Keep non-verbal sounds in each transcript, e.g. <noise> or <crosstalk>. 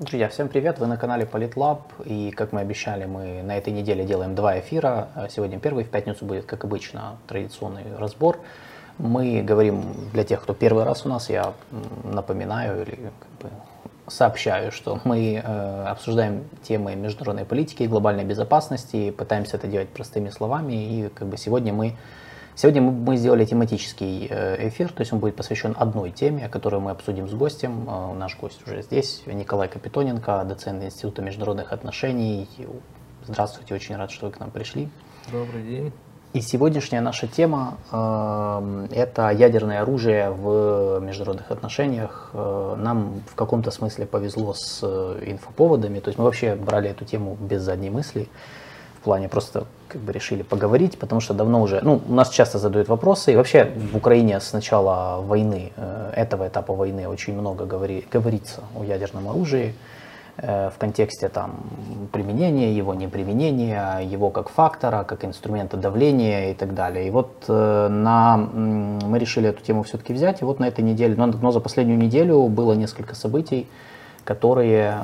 Друзья, всем привет! Вы на канале Политлаб, и как мы обещали, мы на этой неделе делаем два эфира. Сегодня первый, в пятницу будет, как обычно, традиционный разбор. Мы говорим для тех, кто первый раз у нас, я напоминаю или как бы сообщаю, что мы э, обсуждаем темы международной политики и глобальной безопасности, пытаемся это делать простыми словами, и как бы сегодня мы Сегодня мы сделали тематический э, эфир, то есть он будет посвящен одной теме, которую мы обсудим с гостем. Э, наш гость уже здесь, Николай Капитоненко, доцент Института международных отношений. Здравствуйте, очень рад, что вы к нам пришли. Добрый день. И сегодняшняя наша тема э, это ядерное оружие в международных отношениях. Э, нам в каком-то смысле повезло с инфоповодами, то есть мы вообще брали эту тему без задней мысли плане просто как бы решили поговорить, потому что давно уже, ну, у нас часто задают вопросы, и вообще в Украине с начала войны, э, этого этапа войны очень много говори, говорится о ядерном оружии, э, в контексте там применения, его неприменения, его как фактора, как инструмента давления и так далее. И вот э, на, мы решили эту тему все-таки взять, и вот на этой неделе, но, но за последнюю неделю было несколько событий, которые,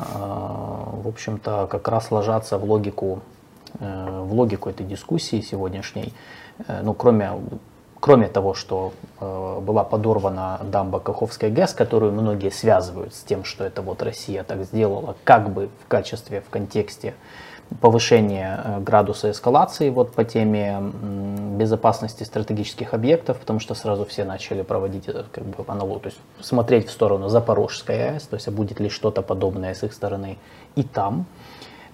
в общем-то, как раз ложатся в логику в логику этой дискуссии сегодняшней, э, ну, кроме, кроме того, что э, была подорвана дамба Каховская ГЭС, которую многие связывают с тем, что это вот Россия так сделала, как бы в качестве, в контексте повышения градуса эскалации вот по теме безопасности стратегических объектов, потому что сразу все начали проводить как бы аналог, то есть смотреть в сторону Запорожской АЭС, то есть а будет ли что-то подобное с их стороны и там.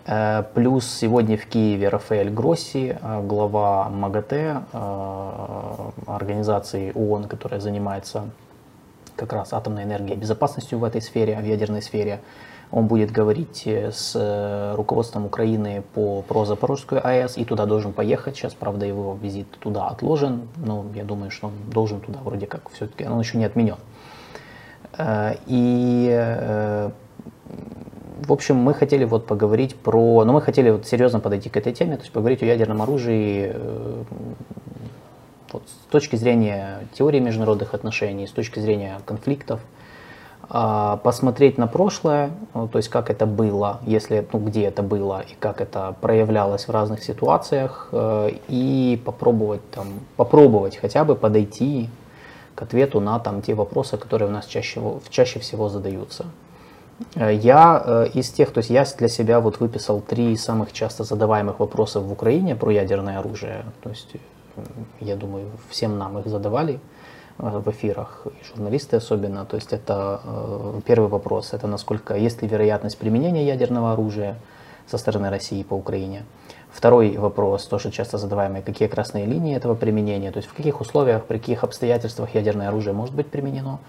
Э, плюс сегодня в Киеве Рафаэль Гросси, э, глава МАГАТЭ, э, организации ООН, которая занимается как раз атомной энергией, безопасностью в этой сфере, в ядерной сфере. Он будет говорить с руководством Украины по, про Запорожскую АЭС и туда должен поехать. Сейчас, правда, его визит туда отложен, но я думаю, что он должен туда вроде как все-таки, он еще не отменен. И в общем, мы хотели вот поговорить про, ну мы хотели вот серьезно подойти к этой теме, то есть поговорить о ядерном оружии э, вот, с точки зрения теории международных отношений, с точки зрения конфликтов, э, посмотреть на прошлое, ну, то есть как это было, если, ну, где это было и как это проявлялось в разных ситуациях, э, и попробовать там, попробовать хотя бы подойти к ответу на там те вопросы, которые у нас чаще, чаще всего задаются. Э, я э, из тех, то есть я для себя вот выписал три самых часто задаваемых вопросов в Украине про ядерное оружие. То есть э, я думаю, всем нам их задавали в эфирах, и журналисты особенно. То есть это первый вопрос, это насколько есть ли вероятность применения ядерного оружия со стороны России по Украине. Второй вопрос, тоже часто задаваемый, какие красные линии этого применения, то есть в каких условиях, при каких обстоятельствах ядерное оружие может быть применено.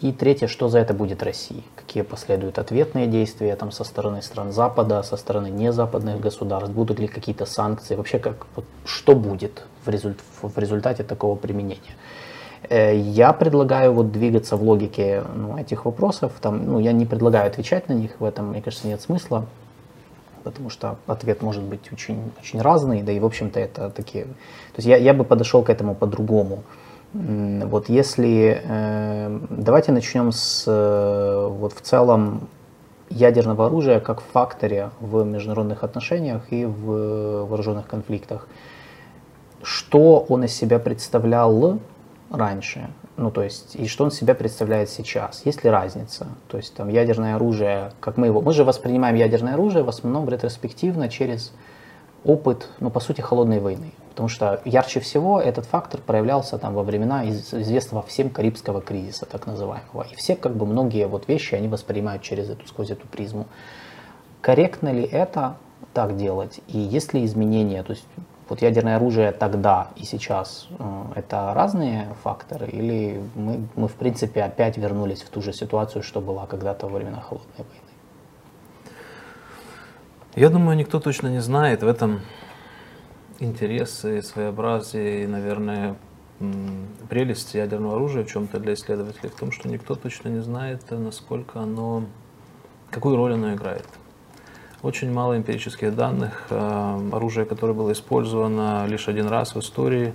И третье, что за это будет России? Какие последуют ответные действия там, со стороны стран Запада, со стороны незападных государств? Будут ли какие-то санкции? Вообще, как, вот, что будет в, результ, в результате такого применения? Э, я предлагаю вот двигаться в логике ну, этих вопросов. Там, ну, я не предлагаю отвечать на них, в этом, мне кажется, нет смысла, потому что ответ может быть очень, очень разный, да и, в общем-то, это такие... То есть я, я бы подошел к этому по-другому. Вот если э, давайте начнем с э, вот в целом ядерного оружия как факторе в международных отношениях и в вооруженных конфликтах. Что он из себя представлял раньше, ну то есть и что он себя представляет сейчас, есть ли разница? То есть там ядерное оружие, как мы его, мы же воспринимаем ядерное оружие в основном ретроспективно через опыт, ну по сути холодной войны. Потому что ярче всего этот фактор проявлялся там во времена известного всем Карибского кризиса, так называемого. И все, как бы, многие вот вещи, они воспринимают через эту, сквозь эту призму. Корректно ли это так делать? И есть ли изменения? То есть вот ядерное оружие тогда и сейчас э, это разные факторы? Или мы, мы в принципе опять вернулись в ту же ситуацию, что была когда-то во времена холодной войны? Я думаю, никто точно не знает. В этом интересы, своеобразие и, наверное, прелесть ядерного оружия в чем-то для исследователей в том, что никто точно не знает, насколько оно, какую роль оно играет. Очень мало эмпирических данных. Э, оружие, которое было использовано лишь один раз в истории,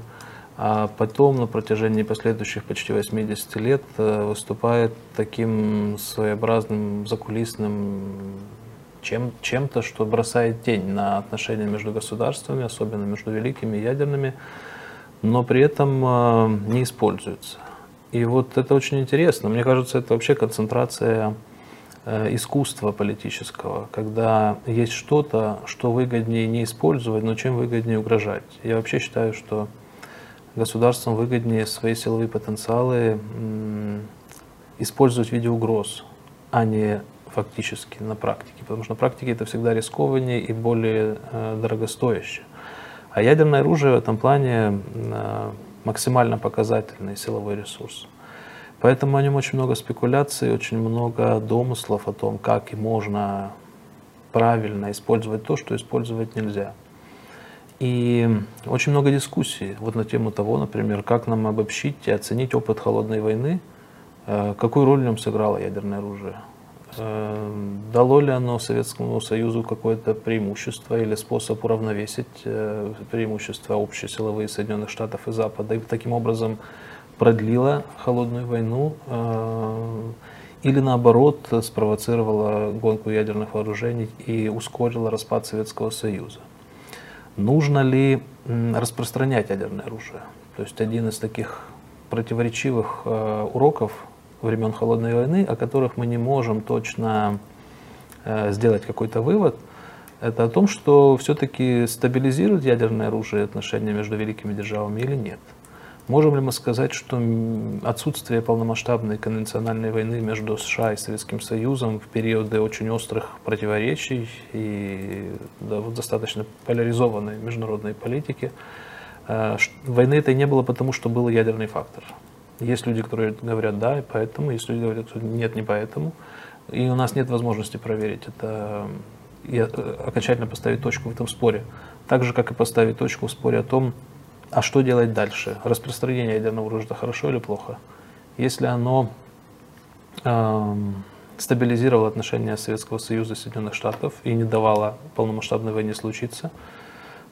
а потом на протяжении последующих почти 80 лет э, выступает таким своеобразным закулисным чем, чем-то, что бросает тень на отношения между государствами, особенно между великими ядерными, но при этом э, не используется. И вот это очень интересно. Мне кажется, это вообще концентрация э, искусства политического, когда есть что-то, что выгоднее не использовать, но чем выгоднее угрожать. Я вообще считаю, что государствам выгоднее свои силовые потенциалы использовать в виде угроз, а не фактически на практике, потому что на практике это всегда рискованнее и более э, дорогостоящее. А ядерное оружие в этом плане э, максимально показательный силовой ресурс. Поэтому о нем очень много спекуляций, очень много домыслов о том, как и можно правильно использовать то, что использовать нельзя. И очень много дискуссий вот на тему того, например, как нам обобщить и оценить опыт холодной войны, э, какую роль в нем сыграло ядерное оружие. Э, дало ли оно Советскому Союзу какое-то преимущество или способ уравновесить э, преимущества общие силовые Соединенных Штатов и Запада, и таким образом продлило холодную войну, или наоборот спровоцировало гонку ядерных вооружений и ускорило распад Советского Союза. Нужно ли распространять ядерное оружие? То есть один из таких противоречивых э, уроков времен Холодной войны, о которых мы не можем точно э, сделать какой-то вывод, это о том, что все-таки стабилизирует ядерное оружие отношения между великими державами или нет. Можем ли мы сказать, что отсутствие полномасштабной конвенциональной войны между США и Советским Союзом в периоды очень острых противоречий и да, вот достаточно поляризованной международной политики, э, войны этой не было потому, что был ядерный фактор? Есть люди, которые говорят да, и поэтому, есть люди, которые говорят, нет, не поэтому. И у нас нет возможности проверить это и э, окончательно поставить точку в этом споре. Так же, как и поставить точку в споре о том, а что делать дальше? Распространение ядерного оружия хорошо или плохо? Если оно э, стабилизировало отношения Советского Союза и Соединенных Штатов и не давало полномасштабной войне случиться,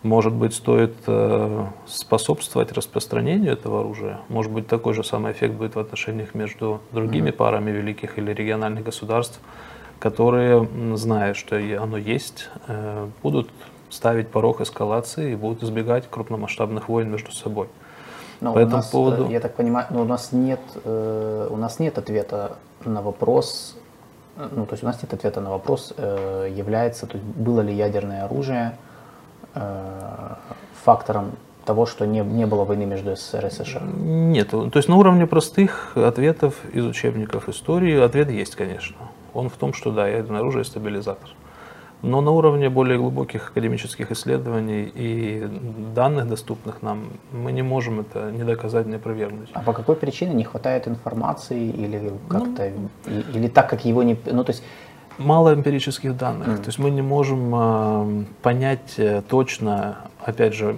может быть, стоит э, способствовать распространению этого оружия. Может быть, такой же самый эффект будет в отношениях между другими mm-hmm. парами великих или региональных государств, которые, зная, что оно есть, э, будут ставить порог эскалации и будут избегать крупномасштабных войн между собой. Но По этому нас, поводу... Я так понимаю, но у нас нет, э, у нас нет ответа на вопрос, ну то есть у нас нет ответа на вопрос, э, является, то есть было ли ядерное оружие э, фактором того, что не, не было войны между СССР и США? Нет, то есть на уровне простых ответов из учебников истории ответ есть, конечно. Он в том, что да, ядерное оружие стабилизатор. Но на уровне более глубоких академических исследований и данных, доступных нам, мы не можем это не доказать, не опровергнуть. А по какой причине не хватает информации или как-то, ну, или так, как его не... Ну, то есть мало эмпирических данных. Mm. То есть мы не можем э, понять э, точно, опять же,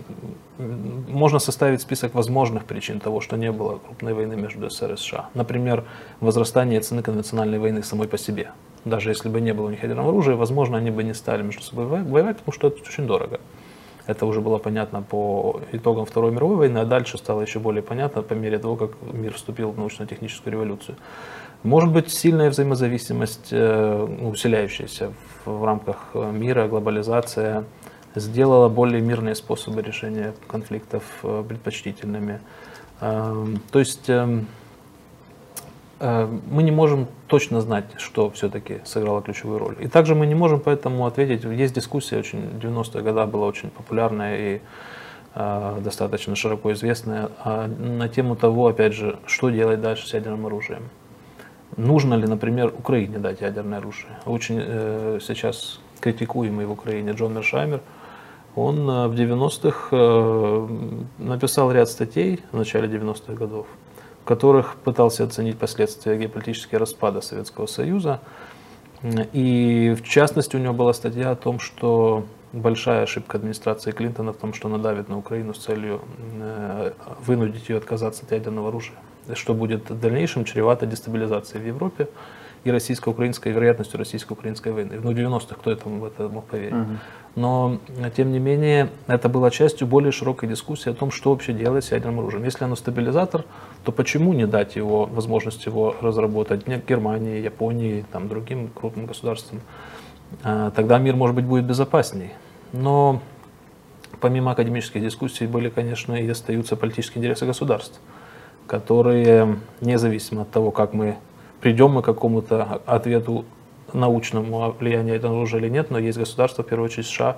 можно составить список возможных причин того, что не было крупной войны между СССР и США. Например, возрастание цены конвенциональной войны самой по себе. Даже если бы не было у них ядерного оружия, возможно, они бы не стали между собой воевать, потому что это очень дорого. Это уже было понятно по итогам Второй мировой войны, а дальше стало еще более понятно по мере того, как мир вступил в научно-техническую революцию. Может быть, сильная взаимозависимость, э, усиляющаяся в рамках мира, глобализация, сделала более мирные способы решения конфликтов э, предпочтительными. Эм, то есть эм, Э, мы не можем точно знать, что все-таки сыграло ключевую роль. И также мы не можем поэтому ответить, есть дискуссия, очень, 90-е годы была очень популярная и э, достаточно широко известная, э, на тему того, опять же, что делать дальше с ядерным оружием. Нужно ли, например, Украине дать ядерное оружие? Очень э, сейчас критикуемый в Украине Джон Мершаймер, он э, в 90-х э, написал ряд статей в начале 90-х годов, которых пытался оценить последствия геополитического распада Советского Союза. И в частности у него была статья о том, что большая ошибка администрации Клинтона в том, что она давит на Украину с целью э, вынудить ее отказаться от ядерного оружия, что будет в дальнейшем чревато дестабилизацией в Европе и российско-украинской, вероятностью российско-украинской войны. Ну, в 90-х кто это, в это мог поверить? Угу. Но, тем не менее, это было частью более широкой дискуссии о том, что вообще делать с ядерным оружием. Если оно стабилизатор, то почему не дать его возможность его разработать Германии, Японии, там, другим крупным государствам? А, тогда мир, может быть, будет безопасней. Но помимо академических дискуссий были, конечно, и остаются политические интересы государств, которые, независимо от того, как мы придем мы к какому-то ответу научному влиянию ядерного оружия или нет, но есть государства, в первую очередь США,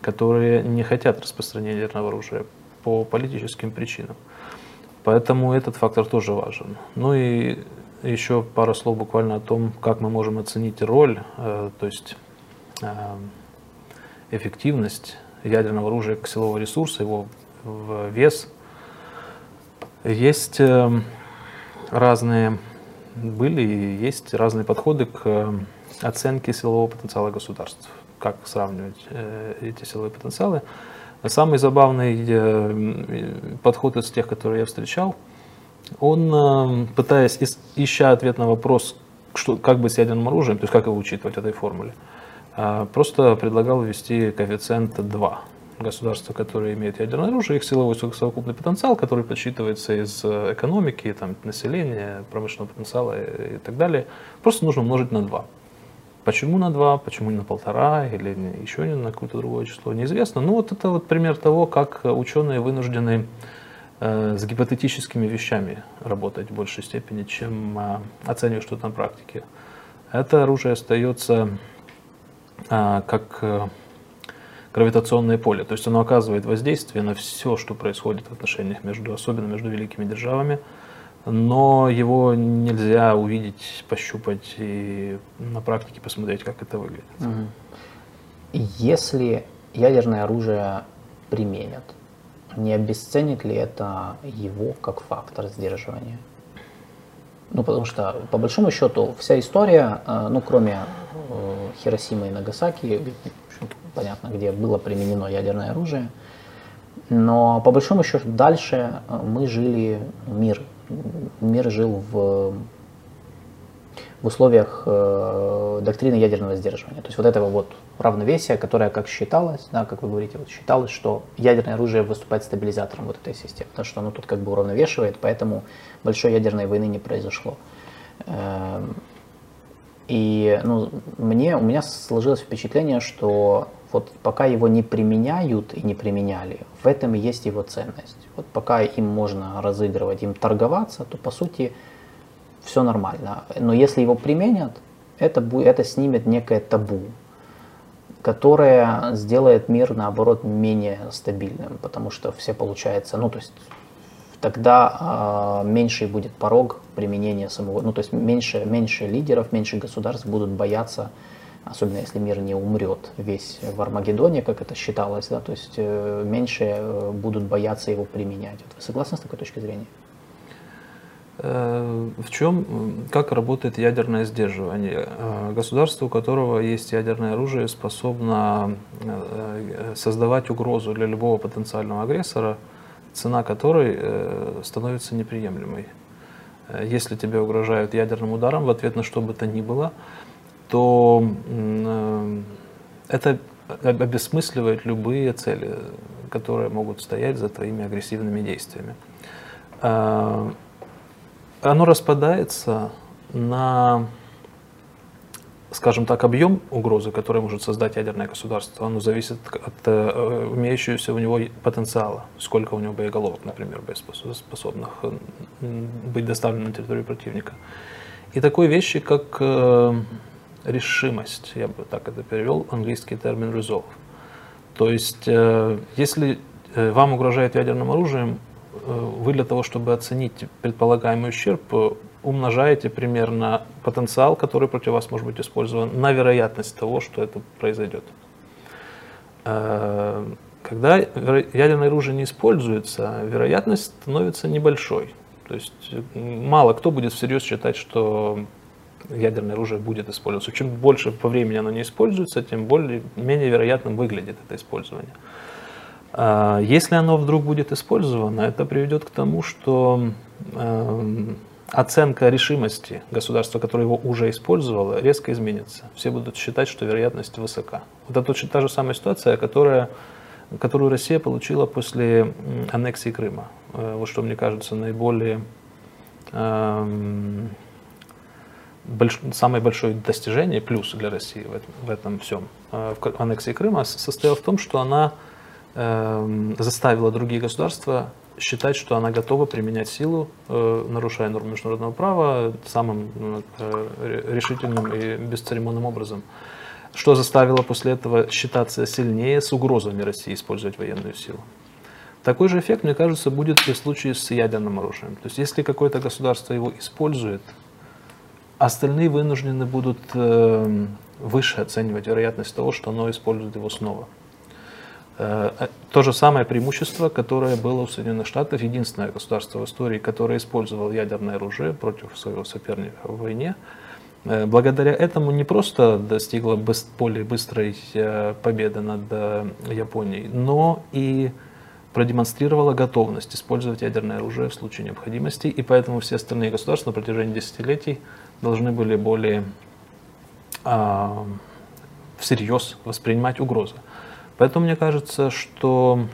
которые не хотят распространения ядерного оружия по политическим причинам. Поэтому этот фактор тоже важен. Ну и еще пару слов буквально о том, как мы можем оценить роль, э, то есть э, эффективность ядерного оружия как силового ресурса, его вес. Есть э, разные, были и есть разные подходы к оценке силового потенциала государств. Как сравнивать э, эти силовые потенциалы. Самый забавный э, подход из тех, которые я встречал, он, пытаясь, ища ответ на вопрос, что, как быть с ядерным оружием, то есть как его учитывать в этой формуле, а, просто предлагал ввести коэффициент 2. Государства, которые имеют ядерное оружие, их силовой совокупный потенциал, который подсчитывается из э, экономики, там, населения, промышленного потенциала и так далее, просто нужно умножить на 2. Почему на 2, почему не на полтора или еще не на какое-то другое число, неизвестно. Ну вот это вот пример того, как ученые вынуждены э, с гипотетическими вещами работать в большей степени, чем э, оценивать что-то на практике. Это оружие остается а, как э, гравитационное поле. То есть оно оказывает воздействие на все, что происходит в отношениях между, особенно между великими державами, но его нельзя увидеть, пощупать и на практике посмотреть, как это выглядит. Если ядерное оружие применят, не обесценит ли это его как фактор сдерживания? Ну, потому что, по большому счету, вся история, э, ну, кроме э, Хиросимы и Нагасаки, понятно, где было применено ядерное оружие, но по большому счету дальше э, мы жили, мир, мир жил в в условиях э, доктрины ядерного сдерживания. То есть вот этого вот равновесия, которое как считалось, да, как вы говорите, вот считалось, что ядерное оружие выступает стабилизатором вот этой системы, потому что оно тут как бы уравновешивает, поэтому большой ядерной войны не произошло. Э, и ну, мне, у меня сложилось впечатление, что вот пока его не применяют и не применяли, в этом и есть его ценность. Вот пока им можно разыгрывать, им торговаться, то по сути все нормально. Но если его применят, это, это снимет некое табу, которое сделает мир, наоборот, менее стабильным, потому что все получается, ну, то есть тогда э, меньше будет порог применения самого, ну, то есть меньше, меньше лидеров, меньше государств будут бояться, особенно если мир не умрет весь в Армагеддоне, как это считалось, да, то есть э, меньше э, будут бояться его применять. Вот вы согласны с такой точки зрения? Э, в чем, как работает ядерное сдерживание? Государство, у которого есть ядерное оружие, способно создавать угрозу для любого потенциального агрессора, цена которой становится неприемлемой. Если тебе угрожают ядерным ударом в ответ на что бы то ни было, то это обесмысливает любые цели, которые могут стоять за твоими агрессивными действиями оно распадается на, скажем так, объем угрозы, который может создать ядерное государство. Оно зависит от э, имеющегося у него потенциала, сколько у него боеголовок, например, способных э, быть доставлено на территорию противника. И такой вещи, как э, решимость, я бы так это перевел, английский термин resolve. То есть, э, если э, вам угрожает ядерным оружием, Э, вы для того, чтобы оценить предполагаемый ущерб, умножаете примерно потенциал, который против вас может быть использован, на вероятность того, что это произойдет. Когда ядерное оружие не используется, вероятность становится небольшой. То есть мало кто будет всерьез считать, что ядерное оружие будет использоваться. Чем больше по времени оно не используется, тем более, менее вероятным выглядит это использование. А, если оно вдруг будет использовано, это приведет к тому, что эм, оценка решимости государства, которое его уже использовало, резко изменится. Все будут считать, что вероятность высока. Вот это точно та же самая ситуация, которая, которую Россия получила после аннексии Крыма. Э, вот что мне кажется наиболее эм, больш, самое большое достижение, плюс для России в этом, в этом всем, э, в аннексии Крыма, состоял в том, что она э, заставила другие государства считать, что она готова применять силу, э, нарушая нормы международного права, самым э, решительным и бесцеремонным образом. Что заставило после этого считаться сильнее с угрозами России использовать военную силу. Такой же эффект, мне кажется, будет при случае с ядерным оружием. То есть, если какое-то государство его использует, остальные вынуждены будут э, выше оценивать вероятность того, что оно использует его снова. Э, э, то же самое преимущество, которое было у Соединенных Штатов, единственное государство в истории, которое использовало ядерное оружие против своего соперника в войне. Э, благодаря этому не просто достигла более быстрой победы над Японией, но и продемонстрировала готовность использовать ядерное оружие в случае необходимости, и поэтому все остальные государства на протяжении десятилетий должны были более а, всерьез воспринимать угрозы. Поэтому мне кажется, что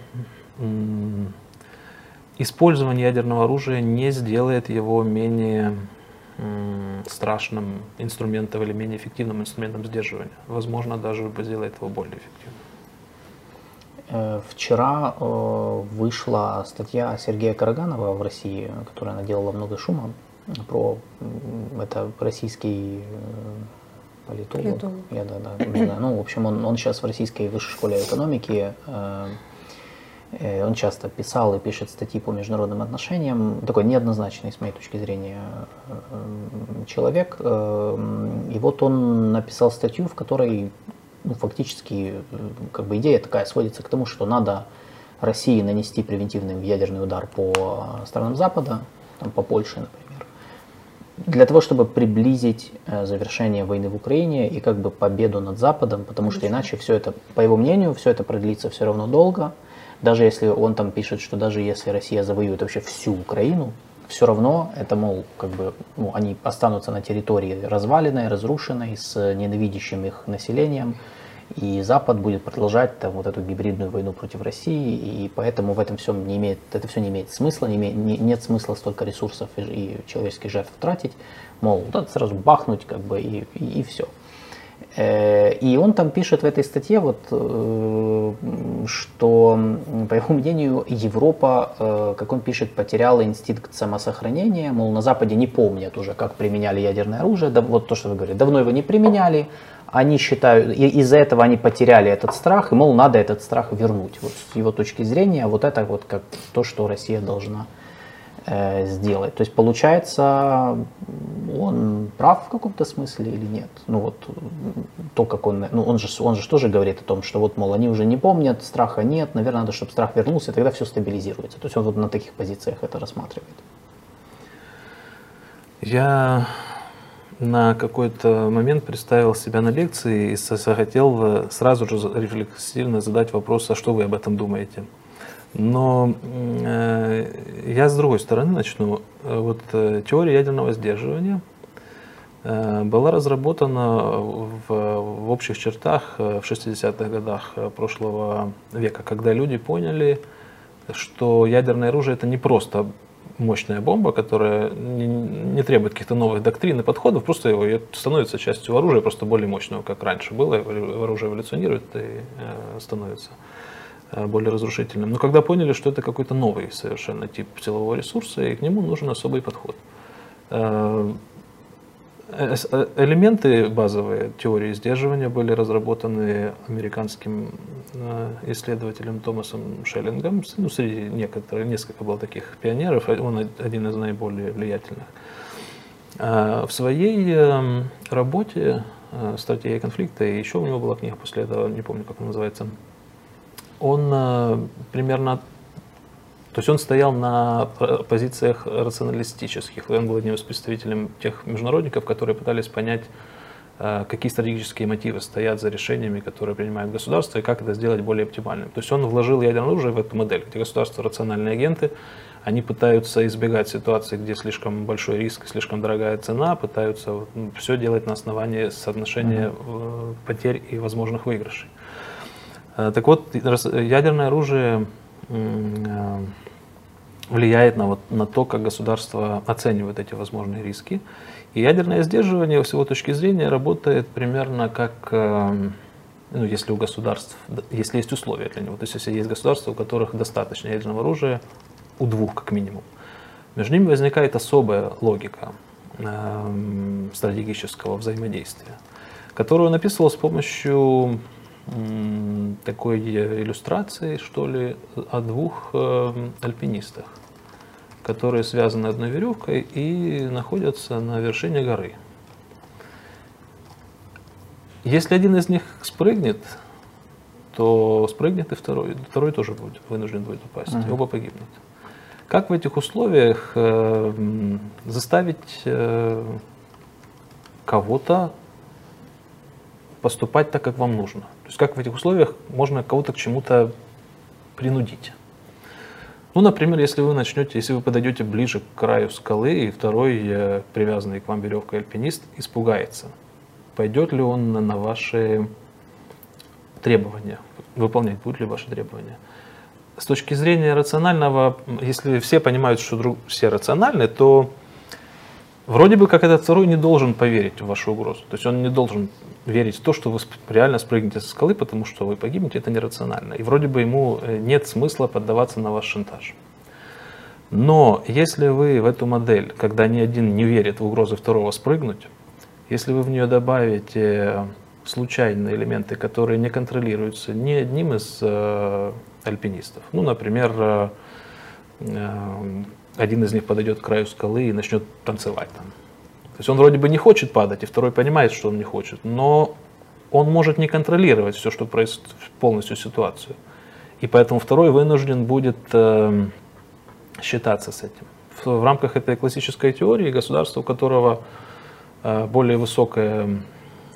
использование ядерного оружия не сделает его менее страшным инструментом или менее эффективным инструментом сдерживания. Возможно, даже сделает его более эффективным. Э, вчера э, вышла статья Сергея Караганова в России, которая наделала много шума про это российский э, политолог. политолог. Я, да, да, не знаю. Ну, в общем, он, он сейчас в Российской высшей школе экономики. Э, э, он часто писал и пишет статьи по международным отношениям. Такой неоднозначный, с моей точки зрения, человек. И вот он написал статью, в которой ну, фактически как бы идея такая сводится к тому, что надо России нанести превентивный ядерный удар по странам Запада, там, по Польше, например для того, чтобы приблизить э, завершение войны в Украине и как бы победу над Западом, потому что иначе все это, по его мнению, все это продлится все равно долго. Даже если он там пишет, что даже если Россия завоюет вообще всю Украину, все равно это, мол, как бы, ну, они останутся на территории разваленной, разрушенной, с ненавидящим их населением, и Запад будет продолжать там, вот эту гибридную войну против России, и поэтому в этом всем не имеет, это все не имеет смысла, не имеет, не, нет смысла столько ресурсов и, и человеческих жертв тратить, мол, надо сразу бахнуть как бы и, и, и все. Э, и он там пишет в этой статье, вот, э, что, по его мнению, Европа, э, как он пишет, потеряла инстинкт самосохранения, мол, на Западе не помнят уже, как применяли ядерное оружие, да, вот то, что вы говорите, давно его не применяли, они считают, и из-за этого они потеряли этот страх, и, мол, надо этот страх вернуть. Вот с его точки зрения, вот это вот как то, что Россия должна э, сделать. То есть получается, он прав в каком-то смысле или нет? Ну вот то, как он, ну он же, он же тоже говорит о том, что вот, мол, они уже не помнят, страха нет, наверное, надо, чтобы страх вернулся, тогда все стабилизируется. То есть он вот на таких позициях это рассматривает. Я на какой-то момент представил себя на лекции и захотел сразу же рефлексивно задать вопрос, а что вы об этом думаете? Но э, я с другой стороны начну. Э, вот э, теория ядерного сдерживания э, была разработана в, в общих чертах в 60-х годах прошлого века, когда люди поняли, что ядерное оружие это не просто мощная бомба, которая не, не требует каких-то новых доктрин и подходов, просто его, становится частью оружия, просто более мощного, как раньше было. Оружие эволюционирует и э, становится э, более разрушительным. Но когда поняли, что это какой-то новый совершенно тип силового ресурса, и к нему нужен особый подход. Э, Э, э, элементы базовые теории сдерживания были разработаны американским э, исследователем Томасом Шеллингом. Ну, среди некоторых, несколько было таких пионеров, он один из наиболее влиятельных. В своей работе «Стратегия конфликта», и еще у него была книга после этого, не помню, как она называется, он примерно то есть он стоял на позициях рационалистических. Он был одним из представителей тех международников, которые пытались понять, э, какие стратегические мотивы стоят за решениями, которые принимает государство, и как это сделать более оптимальным. То есть он вложил ядерное оружие в эту модель, где государства рациональные агенты, Они пытаются избегать ситуации, где слишком большой риск, слишком дорогая цена, пытаются ну, все делать на основании соотношения mm-hmm. потерь и возможных выигрышей. Э, так вот, ядерное оружие э, влияет на, вот, на то, как государство оценивает эти возможные риски. И ядерное сдерживание, с его точки зрения, работает примерно как, ну, если у государств, если есть условия для него. То есть, если есть государства, у которых достаточно ядерного оружия, у двух как минимум. Между ними возникает особая логика э, стратегического взаимодействия, которую он описывал с помощью э, такой иллюстрации, что ли, о двух э, альпинистах, которые связаны одной веревкой и находятся на вершине горы. Если один из них спрыгнет, то спрыгнет и второй, второй тоже будет вынужден будет упасть, uh-huh. оба погибнут. Как в этих условиях э, заставить э, кого-то поступать так, как вам нужно? То есть как в этих условиях можно кого-то к чему-то принудить? Ну, например, если вы начнете, если вы подойдете ближе к краю скалы, и второй, э, привязанный к вам веревкой альпинист, испугается, пойдет ли он на ваши требования, выполнять будет ли ваши требования с точки зрения рационального, если все понимают, что друг, все рациональны, то вроде бы как этот второй не должен поверить в вашу угрозу. То есть он не должен верить в то, что вы реально спрыгнете со скалы, потому что вы погибнете, это нерационально. И вроде бы ему э, нет смысла поддаваться на ваш шантаж. Но если вы в эту модель, когда ни один не верит в угрозы второго спрыгнуть, если вы в нее добавите случайные элементы, которые не контролируются ни одним из э, альпинистов. Ну, например, э, э, один из них подойдет к краю скалы и начнет танцевать там. То есть он вроде бы не хочет падать, и второй понимает, что он не хочет, но он может не контролировать все, что происходит, полностью ситуацию. И поэтому второй вынужден будет э, считаться с этим. В, в рамках этой классической теории государство, у которого э, более высокая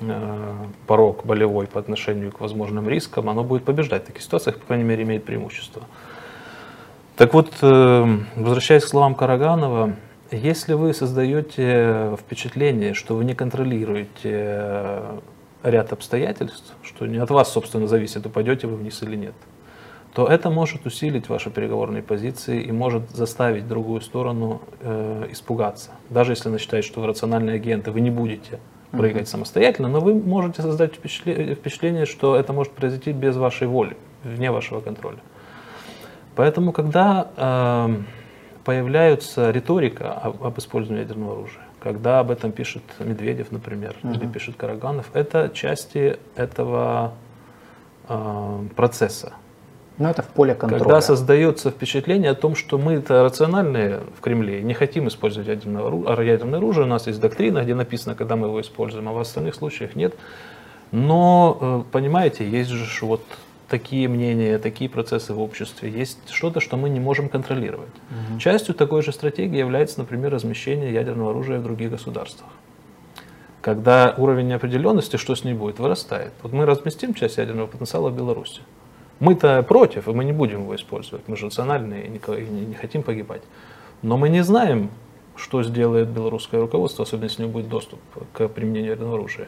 Э, порог болевой по отношению к возможным рискам, оно будет побеждать в таких ситуациях, по крайней мере, имеет преимущество. Так вот, э, возвращаясь к словам Караганова, если вы создаете впечатление, что вы не контролируете ряд обстоятельств, что не от вас, собственно, зависит, упадете вы вниз или нет, то это может усилить ваши переговорные позиции и может заставить другую сторону э, испугаться. Даже если она считает, что вы рациональные агенты, вы не будете прыгать mm-hmm. самостоятельно, но вы можете создать впечатление, впечатление, что это может произойти без вашей воли, вне вашего контроля. Поэтому, когда э, появляется риторика об, об использовании ядерного оружия, когда об этом пишет Медведев, например, mm-hmm. или пишет Караганов, это части этого э, процесса. Но это в поле контроля. Когда создается впечатление о том, что мы это рациональные в Кремле, не хотим использовать ядерное оружие, ядерное оружие, у нас есть доктрина, где написано, когда мы его используем, а в остальных случаях нет. Но, э, понимаете, есть же вот такие мнения, такие процессы в обществе, есть что-то, что мы не можем контролировать. Угу. Частью такой же стратегии является, например, размещение ядерного оружия в других государствах. Когда уровень неопределенности, что с ней будет, вырастает. Вот мы разместим часть ядерного потенциала в Беларуси. Мы-то против, и мы не будем его использовать. Мы же национальные и не, не хотим погибать. Но мы не знаем, что сделает белорусское руководство, особенно если у него будет доступ к применению ядерного оружия.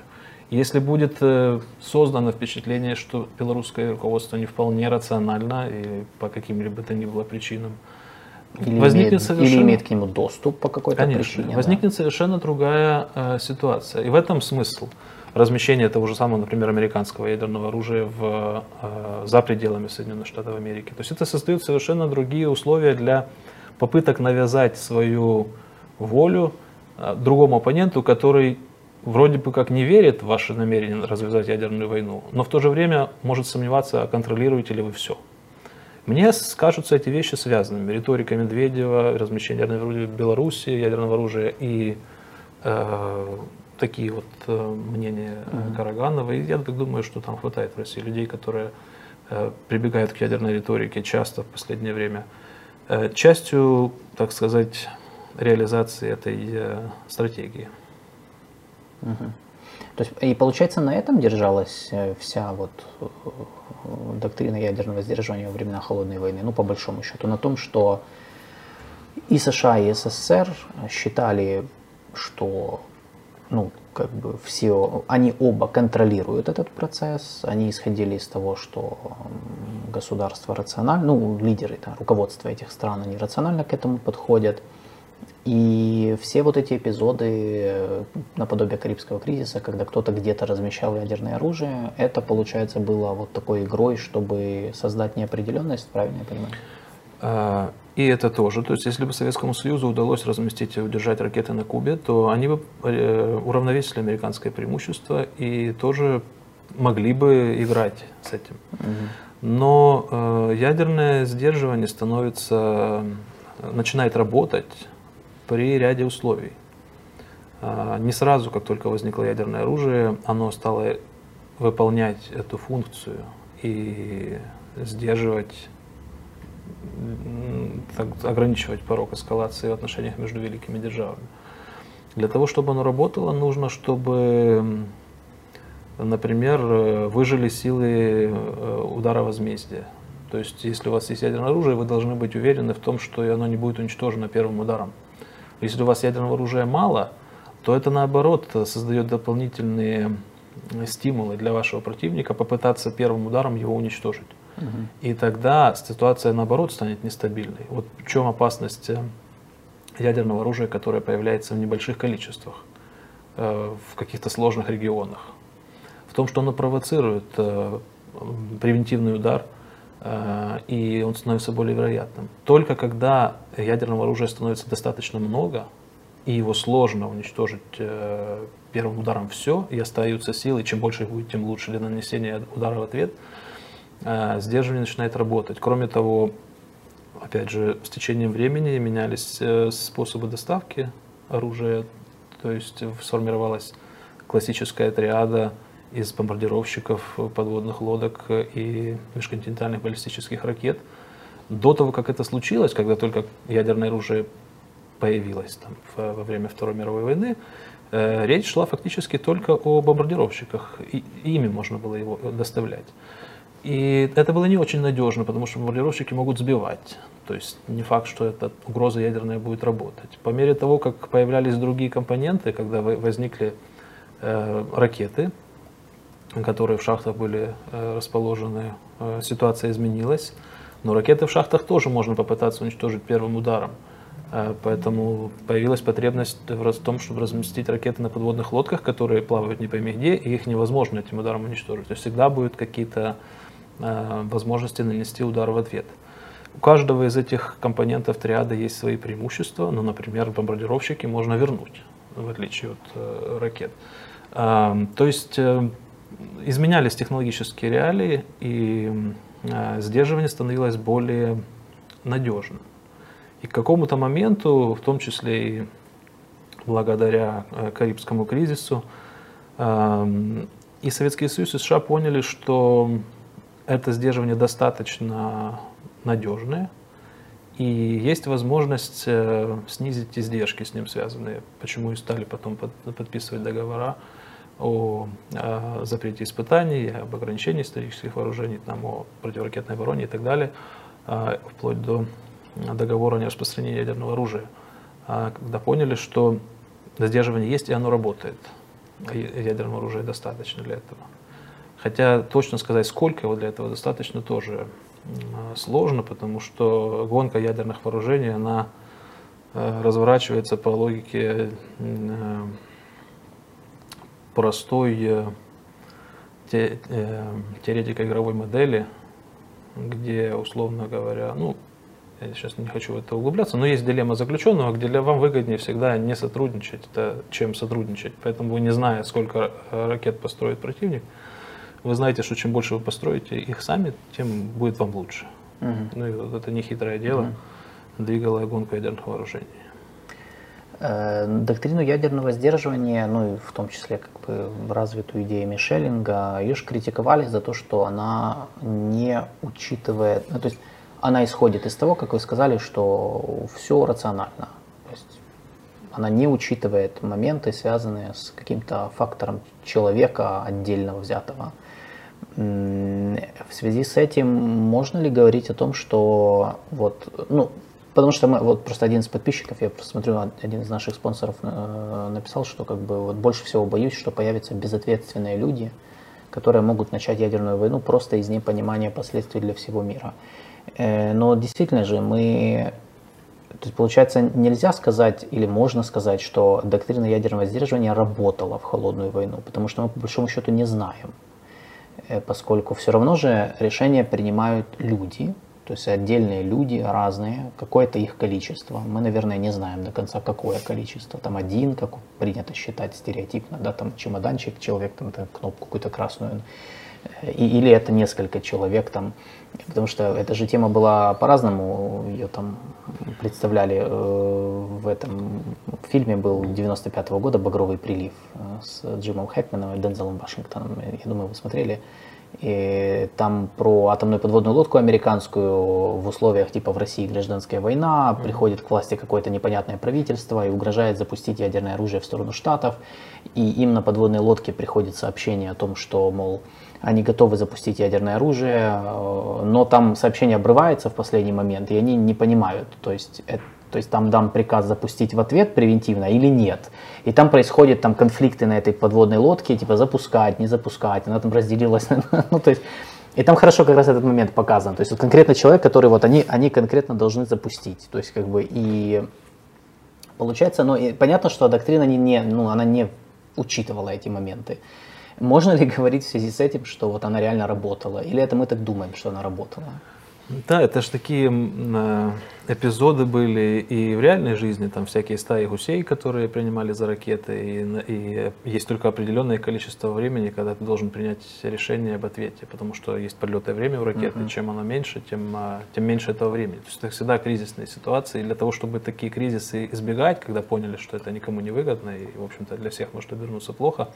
Если будет э, создано впечатление, что белорусское руководство не вполне рационально и по каким-либо то ни было причинам, или возникнет имеет, совершенно... или имеет к нему доступ по какой-то причине. Возникнет да. совершенно другая э, ситуация. И в этом смысл размещение того же самого, например, американского ядерного оружия в, э, за пределами Соединенных Штатов Америки. То есть это создают совершенно другие условия для попыток навязать свою волю э, другому оппоненту, который вроде бы как не верит в ваше намерение развязать ядерную войну, но в то же время может сомневаться, контролируете ли вы все. Мне кажутся эти вещи связанными. Риторика Медведева, размещение ядерного оружия в Беларуси, ядерного оружия и э, такие вот э, мнения mm-hmm. Караганова. И я так думаю, что там хватает в России людей, которые э, прибегают к ядерной риторике часто в последнее время. Э, частью, так сказать, реализации этой стратегии. То есть, и получается, на этом держалась вся вот доктрина ядерного сдерживания во времена Холодной войны, ну, по большому счету, на том, что И США, и СССР считали, что ну, как бы все, они оба контролируют этот процесс, они исходили из того, что государство рационально, ну, лидеры, да, руководство этих стран, они рационально к этому подходят. И все вот эти эпизоды э, наподобие Карибского кризиса, когда кто-то где-то размещал ядерное оружие, это, получается, было вот такой игрой, чтобы создать неопределенность, правильно я понимаю? А, и это тоже. То есть, если бы Советскому Союзу удалось разместить и удержать ракеты на Кубе, то они бы э, уравновесили американское преимущество и тоже могли бы играть с этим. Но э, ядерное сдерживание становится, начинает работать при ряде условий. Э, не сразу, как только возникло ядерное оружие, оно стало выполнять эту функцию и сдерживать ограничивать порог эскалации в отношениях между великими державами. Для того, чтобы оно работало, нужно, чтобы, например, выжили силы э, удара возмездия. То есть, если у вас есть ядерное оружие, вы должны быть уверены в том, что оно не будет уничтожено первым ударом. Если у вас ядерного оружия мало, то это наоборот создает дополнительные стимулы для вашего противника попытаться первым ударом его уничтожить. И тогда ситуация, наоборот, станет нестабильной. Вот в чем опасность э, ядерного оружия, которое появляется в небольших количествах, э, в каких-то сложных регионах. В том, что оно провоцирует э, превентивный удар, и он становится более вероятным. Только когда ядерного оружия становится достаточно много, и его сложно уничтожить первым ударом все, и остаются силы, чем больше их будет, тем лучше для нанесения удара в ответ – Э, сдерживание начинает работать. Кроме того, опять же, с течением времени менялись э, способы доставки оружия, то есть сформировалась классическая триада из бомбардировщиков, подводных лодок и межконтинентальных баллистических ракет. До того, как это случилось, когда только ядерное оружие появилось там, во время Второй мировой войны, э, речь шла фактически только о бомбардировщиках, и ими можно было его доставлять. И это было не очень надежно, потому что бомбардировщики могут сбивать. То есть не факт, что эта угроза ядерная будет работать. По мере того, как появлялись другие компоненты, когда возникли э, ракеты, которые в шахтах были э, расположены, э, ситуация изменилась. Но ракеты в шахтах тоже можно попытаться уничтожить первым ударом. Э, поэтому появилась потребность в том, чтобы разместить ракеты на подводных лодках, которые плавают не пойми где, и их невозможно этим ударом уничтожить. То есть всегда будут какие-то возможности нанести удар в ответ. У каждого из этих компонентов триады есть свои преимущества, ну, например, бомбардировщики можно вернуть, в отличие от ракет. Э, то есть изменялись технологические реалии, и э, сдерживание становилось более надежным. И к какому-то моменту, в том числе и благодаря э, Карибскому кризису, э, и Советский Союз, и США поняли, что это сдерживание достаточно надежное, и есть возможность снизить издержки с ним связанные, почему и стали потом подписывать договора о, о запрете испытаний, об ограничении исторических вооружений, там, о противоракетной обороне и так далее, а, вплоть до договора о нераспространении ядерного оружия, а, когда поняли, что сдерживание есть и оно работает, ядерного оружия достаточно для этого. Хотя точно сказать, сколько его для этого достаточно, тоже сложно, потому что гонка ядерных вооружений, она э, разворачивается по логике э, простой э, теоретика игровой модели, где, условно говоря, ну, я сейчас не хочу в это углубляться, но есть дилемма заключенного, где для вам выгоднее всегда не сотрудничать, чем сотрудничать. Поэтому вы, не зная, сколько ракет построит противник, вы знаете, что чем больше вы построите их сами, тем будет вам лучше. Угу. Ну и вот это нехитрое дело угу. двигало гонку ядерных вооружений. Э, доктрину ядерного сдерживания, ну и в том числе как развитую идею Мишелинга, ее же критиковали за то, что она не учитывает, ну то есть она исходит из того, как вы сказали, что все рационально. То есть она не учитывает моменты, связанные с каким-то фактором человека отдельного взятого. В связи с этим можно ли говорить о том, что вот, ну, потому что мы, вот просто один из подписчиков, я просто смотрю, один из наших спонсоров э, написал, что как бы вот больше всего боюсь, что появятся безответственные люди, которые могут начать ядерную войну просто из непонимания последствий для всего мира. Э, но действительно же мы то есть, получается, нельзя сказать или можно сказать, что доктрина ядерного сдерживания работала в холодную войну, потому что мы по большому счету не знаем, э, поскольку все равно же решения принимают люди, то есть отдельные люди разные, какое-то их количество. Мы, наверное, не знаем до конца, какое количество. Там один, как принято считать стереотипно, да, там чемоданчик, человек там, там кнопку какую-то красную и, или это несколько человек там, потому что эта же тема была по-разному, ее там представляли э, в этом фильме был 95 -го года «Багровый прилив» э, с Джимом Хэкманом и Дензелом Вашингтоном, я думаю, вы смотрели. И там про атомную подводную лодку американскую в условиях типа в России гражданская война, приходит к власти какое-то непонятное правительство и угрожает запустить ядерное оружие в сторону Штатов. И им на подводной лодке приходит сообщение о том, что, мол, они готовы запустить ядерное оружие, э, но там сообщение обрывается в последний момент, и они не понимают, то есть, то есть там дан приказ запустить в ответ превентивно или нет. И там происходят там конфликты на этой подводной лодке, типа запускать, не запускать, она там разделилась, ну то есть и там хорошо как раз этот момент показан. То есть вот конкретно человек, который вот они, они конкретно должны запустить. То есть как бы и получается, но и понятно, что доктрина не, не, ну, она не учитывала эти моменты. Можно ли говорить в связи с этим, что вот она реально работала? Или это мы так думаем, что она работала? Да, это же такие эпизоды были и в реальной жизни, там всякие стаи гусей, которые принимали за ракеты, и, и есть только определенное количество времени, когда ты должен принять решение об ответе, потому что есть подлетное время у ракеты, uh-huh. чем оно меньше, тем, а, тем меньше этого времени. То есть это всегда кризисные ситуации, и для того, чтобы такие кризисы избегать, когда поняли, что это никому не выгодно, и, в общем-то, для всех может обернуться плохо,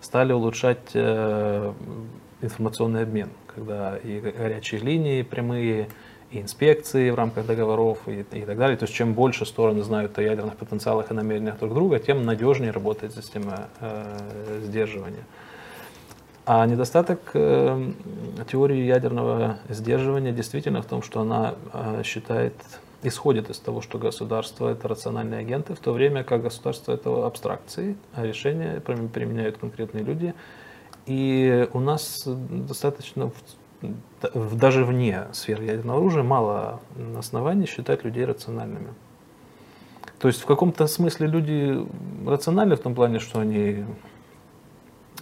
стали улучшать э, информационный обмен, когда и горячие линии прямые, и инспекции в рамках договоров и, и так далее. То есть чем больше стороны знают о ядерных потенциалах и намерениях друг друга, тем надежнее работает система э, сдерживания. А недостаток э, теории ядерного сдерживания действительно в том, что она э, считает исходит из того, что государство это рациональные агенты, в то время как государство это абстракции, а решения применяют конкретные люди. И у нас достаточно, даже вне сферы ядерного оружия, мало оснований считать людей рациональными. То есть в каком-то смысле люди рациональны в том плане, что они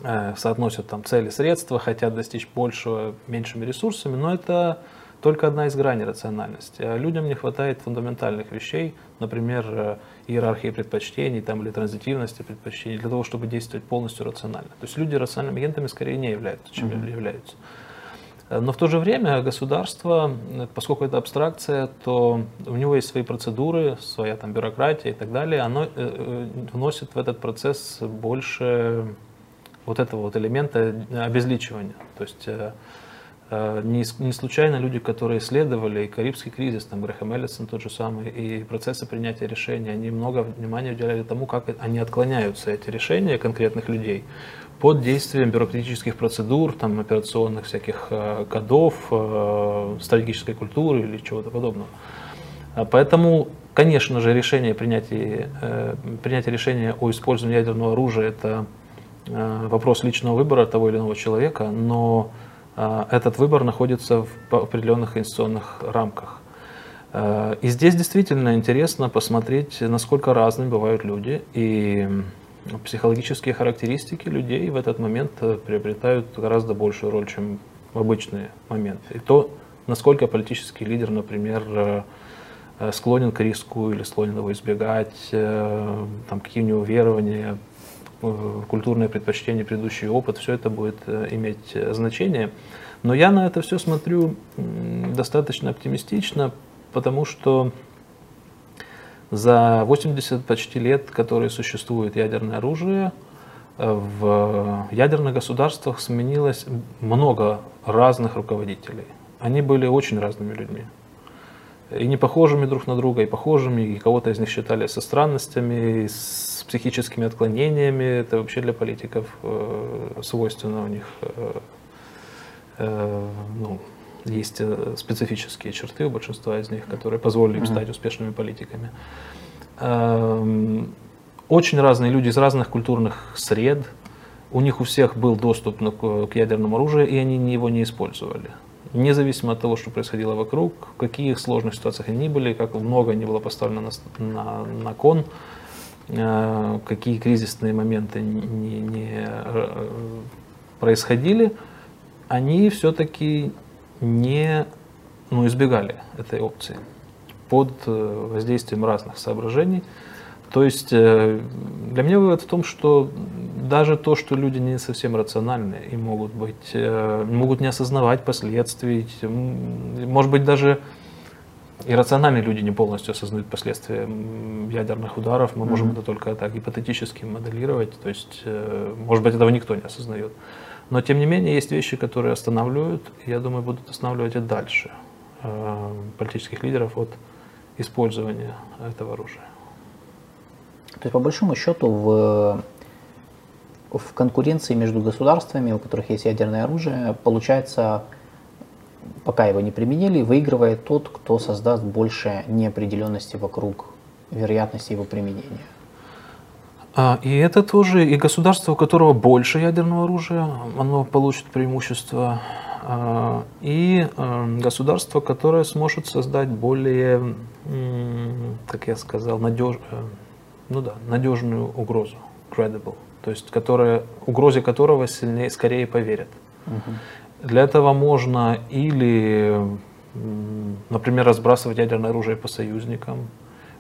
э, соотносят там цели, средства, хотят достичь большего меньшими ресурсами, но это только одна из граней рациональности. А людям не хватает фундаментальных вещей, например, э, иерархии предпочтений там, или транзитивности предпочтений, для того, чтобы действовать полностью рационально. То есть люди рациональными агентами скорее не являются, чем mm-hmm. являются. Э, но в то же время государство, э, поскольку это абстракция, то у него есть свои процедуры, своя там бюрократия и так далее, оно вносит в этот процесс больше вот этого вот элемента обезличивания. То есть Э, не, не случайно люди, которые исследовали и Карибский кризис, там Грэхэм Эллисон тот же самый, и процессы принятия решений, они много внимания уделяли тому, как они отклоняются, эти решения конкретных людей, под действием бюрократических процедур, там, операционных всяких э, кодов, э, стратегической культуры или чего-то подобного. Поэтому, конечно же, решение принятия, принятие решения о использовании ядерного оружия – это вопрос личного выбора того или иного человека, но этот выбор находится в определенных инвестиционных рамках. А, и здесь действительно интересно посмотреть, насколько разными бывают люди, и психологические характеристики людей в этот момент э, приобретают гораздо большую роль, чем в обычные моменты. И то, насколько политический лидер, например, э, э, склонен к риску или склонен его избегать, там, какие у него верования, культурные предпочтения, предыдущий опыт, все это будет э, иметь э, значение. Но я на это все смотрю достаточно оптимистично, потому что за 80 почти лет, которые существует ядерное оружие, в ядерных государствах сменилось много разных руководителей. Они были очень разными людьми. И не похожими друг на друга, и похожими, и кого-то из них считали со странностями, с психическими отклонениями. Это вообще для политиков э, свойственно у них э, э, ну, есть специфические черты у большинства из них, которые позволили им стать успешными политиками. Эм, очень разные люди из разных культурных сред. У них у всех был доступ к ядерному оружию, и они его не использовали. Независимо от того, что происходило вокруг, в каких сложных ситуациях они были, как много не было поставлено на, на, на кон, какие кризисные моменты не, не э, происходили, они все-таки не ну, избегали этой опции под э, воздействием разных соображений. То есть э, для меня вывод в том, что даже то, что люди не совсем рациональны и могут быть, э, могут не осознавать последствий, может быть даже иррациональные люди не полностью осознают последствия ядерных ударов, мы можем mm-hmm. это только так гипотетически моделировать, то есть, может быть, этого никто не осознает. Но, тем не менее, есть вещи, которые останавливают, и я думаю, будут останавливать и дальше политических лидеров от использования этого оружия. То есть, по большому счету, в, в конкуренции между государствами, у которых есть ядерное оружие, получается, пока его не применили, выигрывает тот, кто создаст больше неопределенности вокруг вероятности его применения. А, и это тоже, и государство, у которого больше ядерного оружия, оно получит преимущество а, и эм, государство, которое сможет создать более, как я сказал, надеж, э, ну да, надежную угрозу, credible, то есть которая, угрозе которого сильнее, скорее поверят. Угу. Для этого можно или, например, разбрасывать ядерное оружие по союзникам,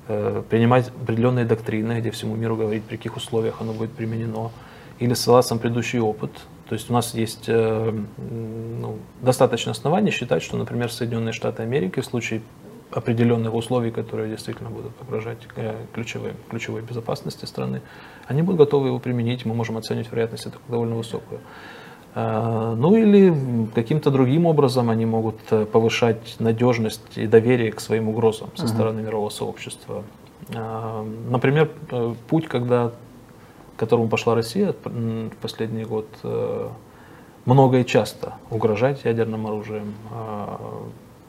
э, принимать определенные доктрины, где всему миру говорить, при каких условиях оно будет применено, или ссылаться на предыдущий опыт, то есть у нас есть э, ну, достаточно оснований считать, что, например, Соединенные Штаты Америки в случае определенных условий, которые действительно будут угрожать э, ключевой, ключевой безопасности страны, они будут готовы его применить, мы можем оценить вероятность это довольно высокую. Э, ну или каким-то другим образом они могут повышать надежность и доверие к своим угрозам со стороны мирового сообщества. Например, путь, когда к которому пошла Россия в последний год, э, много и часто угрожать ядерным оружием э,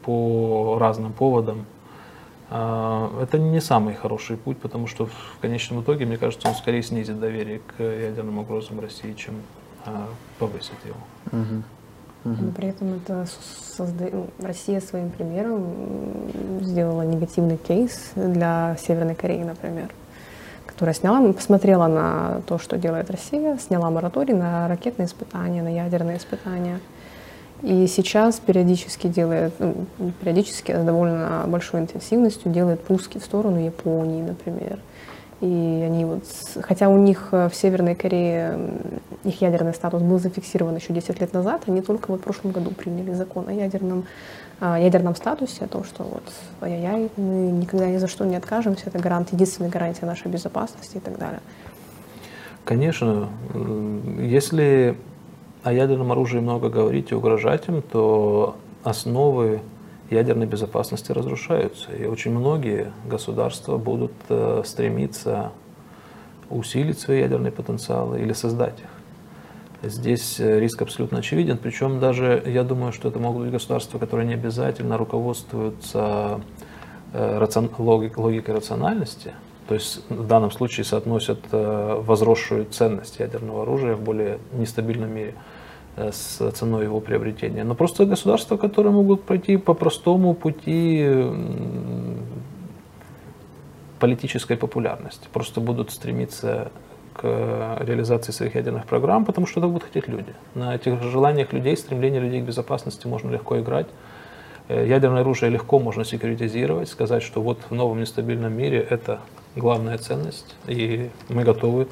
по разным поводам. Э, это не самый хороший путь, потому что в конечном итоге, мне кажется, он скорее снизит доверие к ядерным угрозам России, чем повысит его. Угу. Но при этом это созда... Ну, Россия своим примером сделала негативный кейс для Северной Кореи, например которая сняла, посмотрела на то, что делает Россия, сняла мораторий на ракетные испытания, на ядерные испытания. И сейчас периодически делает, ну, периодически с довольно большой интенсивностью делает пуски в сторону Японии, например. И они вот, хотя у них в Северной Корее их ядерный статус был зафиксирован еще 10 лет назад, они только вот в прошлом году приняли закон о ядерном ядерном статусе, о том, что вот ай-яй-яй, мы никогда ни за что не откажемся, это гарант, единственная гарантия нашей безопасности и так далее. Конечно, если о ядерном оружии много говорить и угрожать им, то основы ядерной безопасности разрушаются. И очень многие государства будут э, стремиться усилить свои ядерные потенциалы или создать их. Здесь э, риск абсолютно очевиден, причем даже я думаю, что это могут быть государства, которые не обязательно руководствуются э, логикой рациональности, то есть в данном случае соотносят возросшую ценность ядерного оружия в более нестабильном мире с ценой его приобретения. Но просто государства, которые могут пройти по простому пути политической популярности, просто будут стремиться к э, реализации своих ядерных программ, потому что это будут хотеть люди. На этих желаниях людей, стремлении людей к безопасности можно легко играть. Э, ядерное оружие легко можно секьюритизировать, сказать, что вот в новом нестабильном мире это главная ценность, и мы готовы э,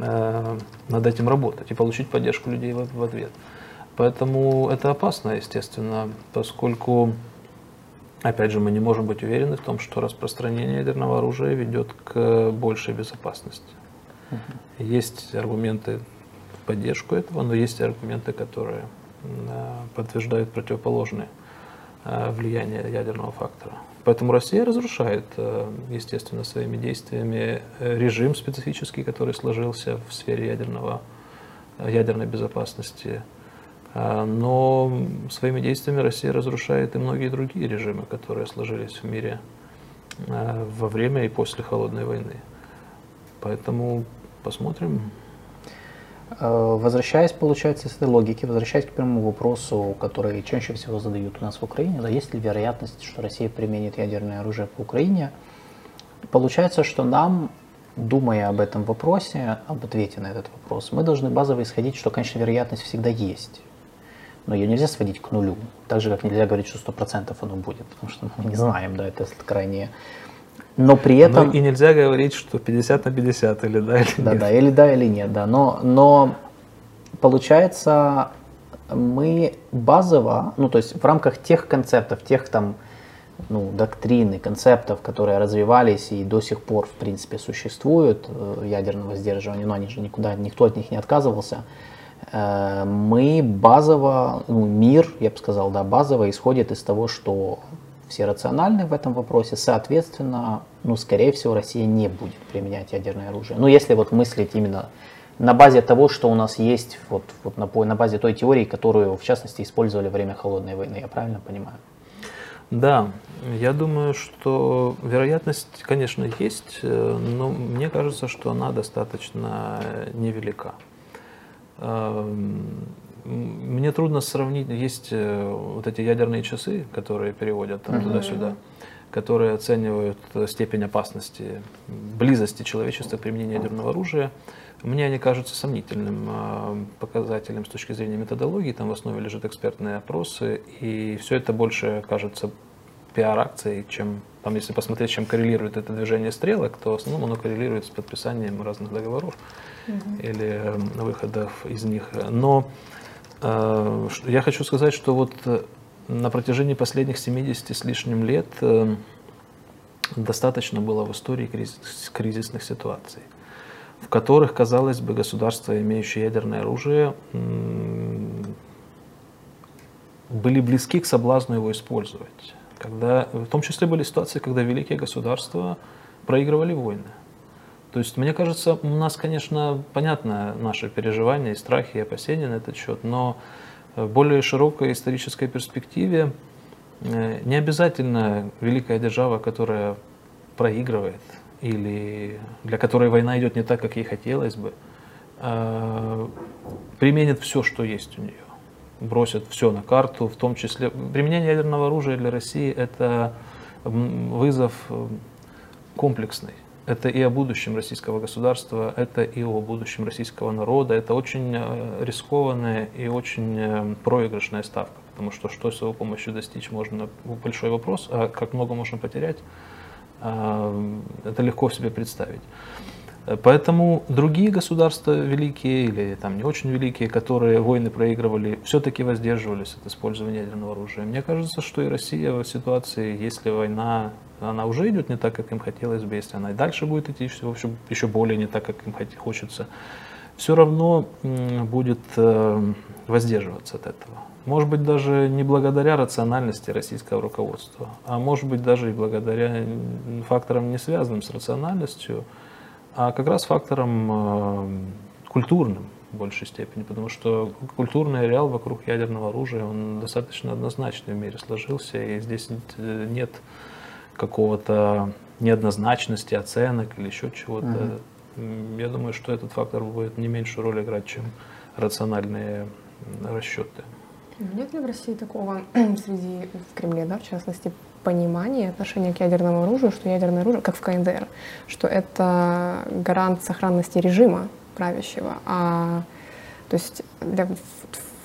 над этим работать и получить поддержку людей в, ответ. Поэтому это опасно, естественно, поскольку, опять же, мы не можем быть уверены в том, что распространение ядерного оружия ведет к большей безопасности. Угу. Есть аргументы в поддержку этого, но есть аргументы, которые подтверждают противоположное э, влияние ядерного фактора. Поэтому Россия разрушает, э, естественно, своими действиями э, режим специфический, который сложился в сфере ядерного, ядерной безопасности. Но своими действиями Россия разрушает и многие другие режимы, которые сложились в мире во время и после Холодной войны. Поэтому посмотрим. Э, возвращаясь, получается, с этой логики, возвращаясь к первому вопросу, который чаще всего задают у нас в Украине, да, есть ли вероятность, что Россия применит ядерное оружие по Украине, получается, что нам, думая об этом вопросе, об ответе на этот вопрос, мы должны базово исходить, что, конечно, вероятность всегда есть. Но ее нельзя сводить к нулю. Так же, как нельзя говорить, что 100% оно будет, потому что мы не знаем, да, это крайне но при этом... Но и нельзя говорить, что 50 на 50 или да, или да, нет. Да, или да, или нет, да. Но, но получается, мы базово, ну то есть в рамках тех концептов, тех там, ну, доктрины, концептов, которые развивались и до сих пор, в принципе, существуют, э, ядерного сдерживания, но они же никуда, никто от них не отказывался, э, мы базово, ну, мир, я бы сказал, да, базово исходит из того, что все рациональны в этом вопросе, соответственно, ну, скорее всего, Россия не будет применять ядерное оружие. Ну, если вот мыслить именно на базе того, что у нас есть, вот, вот на, на базе той теории, которую, в частности, использовали во время Холодной войны, я правильно понимаю? Да, я думаю, что вероятность, конечно, есть, э, но мне кажется, что она достаточно невелика. Эм, мне трудно сравнить, есть э, вот эти ядерные часы, которые переводят там, туда-сюда, которые оценивают степень опасности, близости человечества к применению ядерного оружия. Мне они кажутся сомнительным э, показателем с точки зрения методологии, там в основе лежат экспертные опросы, и все это больше кажется пиар-акцией, чем, там, если посмотреть, чем коррелирует это движение стрелок, то в основном оно коррелирует с подписанием разных договоров mm-hmm. или э, выходов из них. Но Э, я хочу сказать, что вот э, на протяжении последних 70 с лишним лет э, достаточно было в истории кризис, кризисных ситуаций, в которых, казалось бы, государства, имеющие ядерное оружие, были близки к соблазну его использовать. Когда, в том числе были ситуации, когда великие государства проигрывали войны. То есть, мне кажется, у нас, конечно, понятно наши переживания и страхи, и опасения на этот счет, но в более широкой исторической перспективе э, не обязательно великая держава, которая проигрывает, или для которой война идет не так, как ей хотелось бы, э, применит все, что есть у нее, бросит все на карту, в том числе применение ядерного оружия для России это вызов э, комплексный. Это и о будущем российского государства, это и о будущем российского народа. Это очень э, рискованная и очень э, проигрышная ставка, потому что что с его помощью достичь можно, большой вопрос, а как много можно потерять, э, это легко себе представить. Поэтому другие государства великие или там не очень великие, которые войны проигрывали, все-таки воздерживались от использования ядерного оружия. Мне кажется, что и Россия в ситуации, если война она уже идет не так, как им хотелось бы, если она и дальше будет идти, в общем, еще более не так, как им хочется, все равно будет э, воздерживаться от этого. Может быть, даже не благодаря рациональности российского руководства, а может быть, даже и благодаря факторам, не связанным с рациональностью, а как раз факторам э, культурным в большей степени, потому что культурный реал вокруг ядерного оружия, он достаточно однозначный в мире сложился, и здесь нет какого-то неоднозначности оценок или еще чего-то. Угу. Я думаю, что этот фактор будет не меньшую роль играть, чем рациональные расчеты. Нет ли в России такого <clears throat> среди в Кремле, да, в частности, понимания отношения к ядерному оружию, что ядерное оружие, как в КНДР, что это гарант сохранности режима правящего, а то есть для,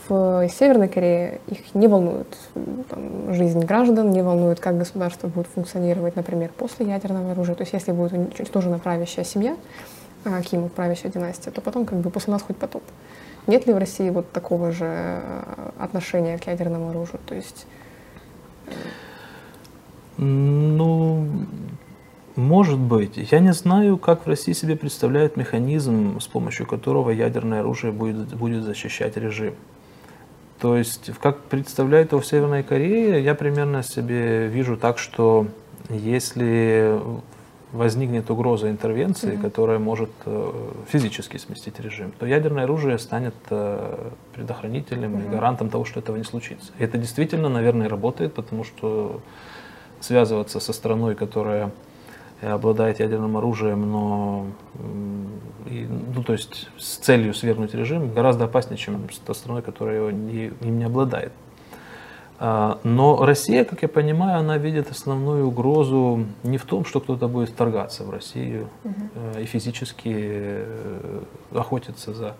в Северной Корее их не волнует там, жизнь граждан, не волнует, как государство будет функционировать, например, после ядерного оружия. То есть если будет уничтожена правящая семья, а, Ким, правящая династия, то потом как бы после нас хоть потоп. Нет ли в России вот такого же э, отношения к ядерному оружию? То есть... Э, ну, может быть. Я не знаю, как в России себе представляют механизм, с помощью которого ядерное оружие будет, будет защищать режим. То есть, как представляет его в Северной Корее, я примерно себе вижу так, что если возникнет угроза интервенции, mm-hmm. которая может э, физически сместить режим, то ядерное оружие станет э, предохранителем mm-hmm. и гарантом того, что этого не случится. И это действительно, наверное, работает, потому что связываться со страной, которая обладает ядерным оружием, но и, ну, то есть с целью свергнуть режим, гораздо опаснее, чем с той страной, которая им не обладает. А, но Россия, как я понимаю, она видит основную угрозу не в том, что кто-то будет вторгаться в Россию угу. и физически э, охотиться за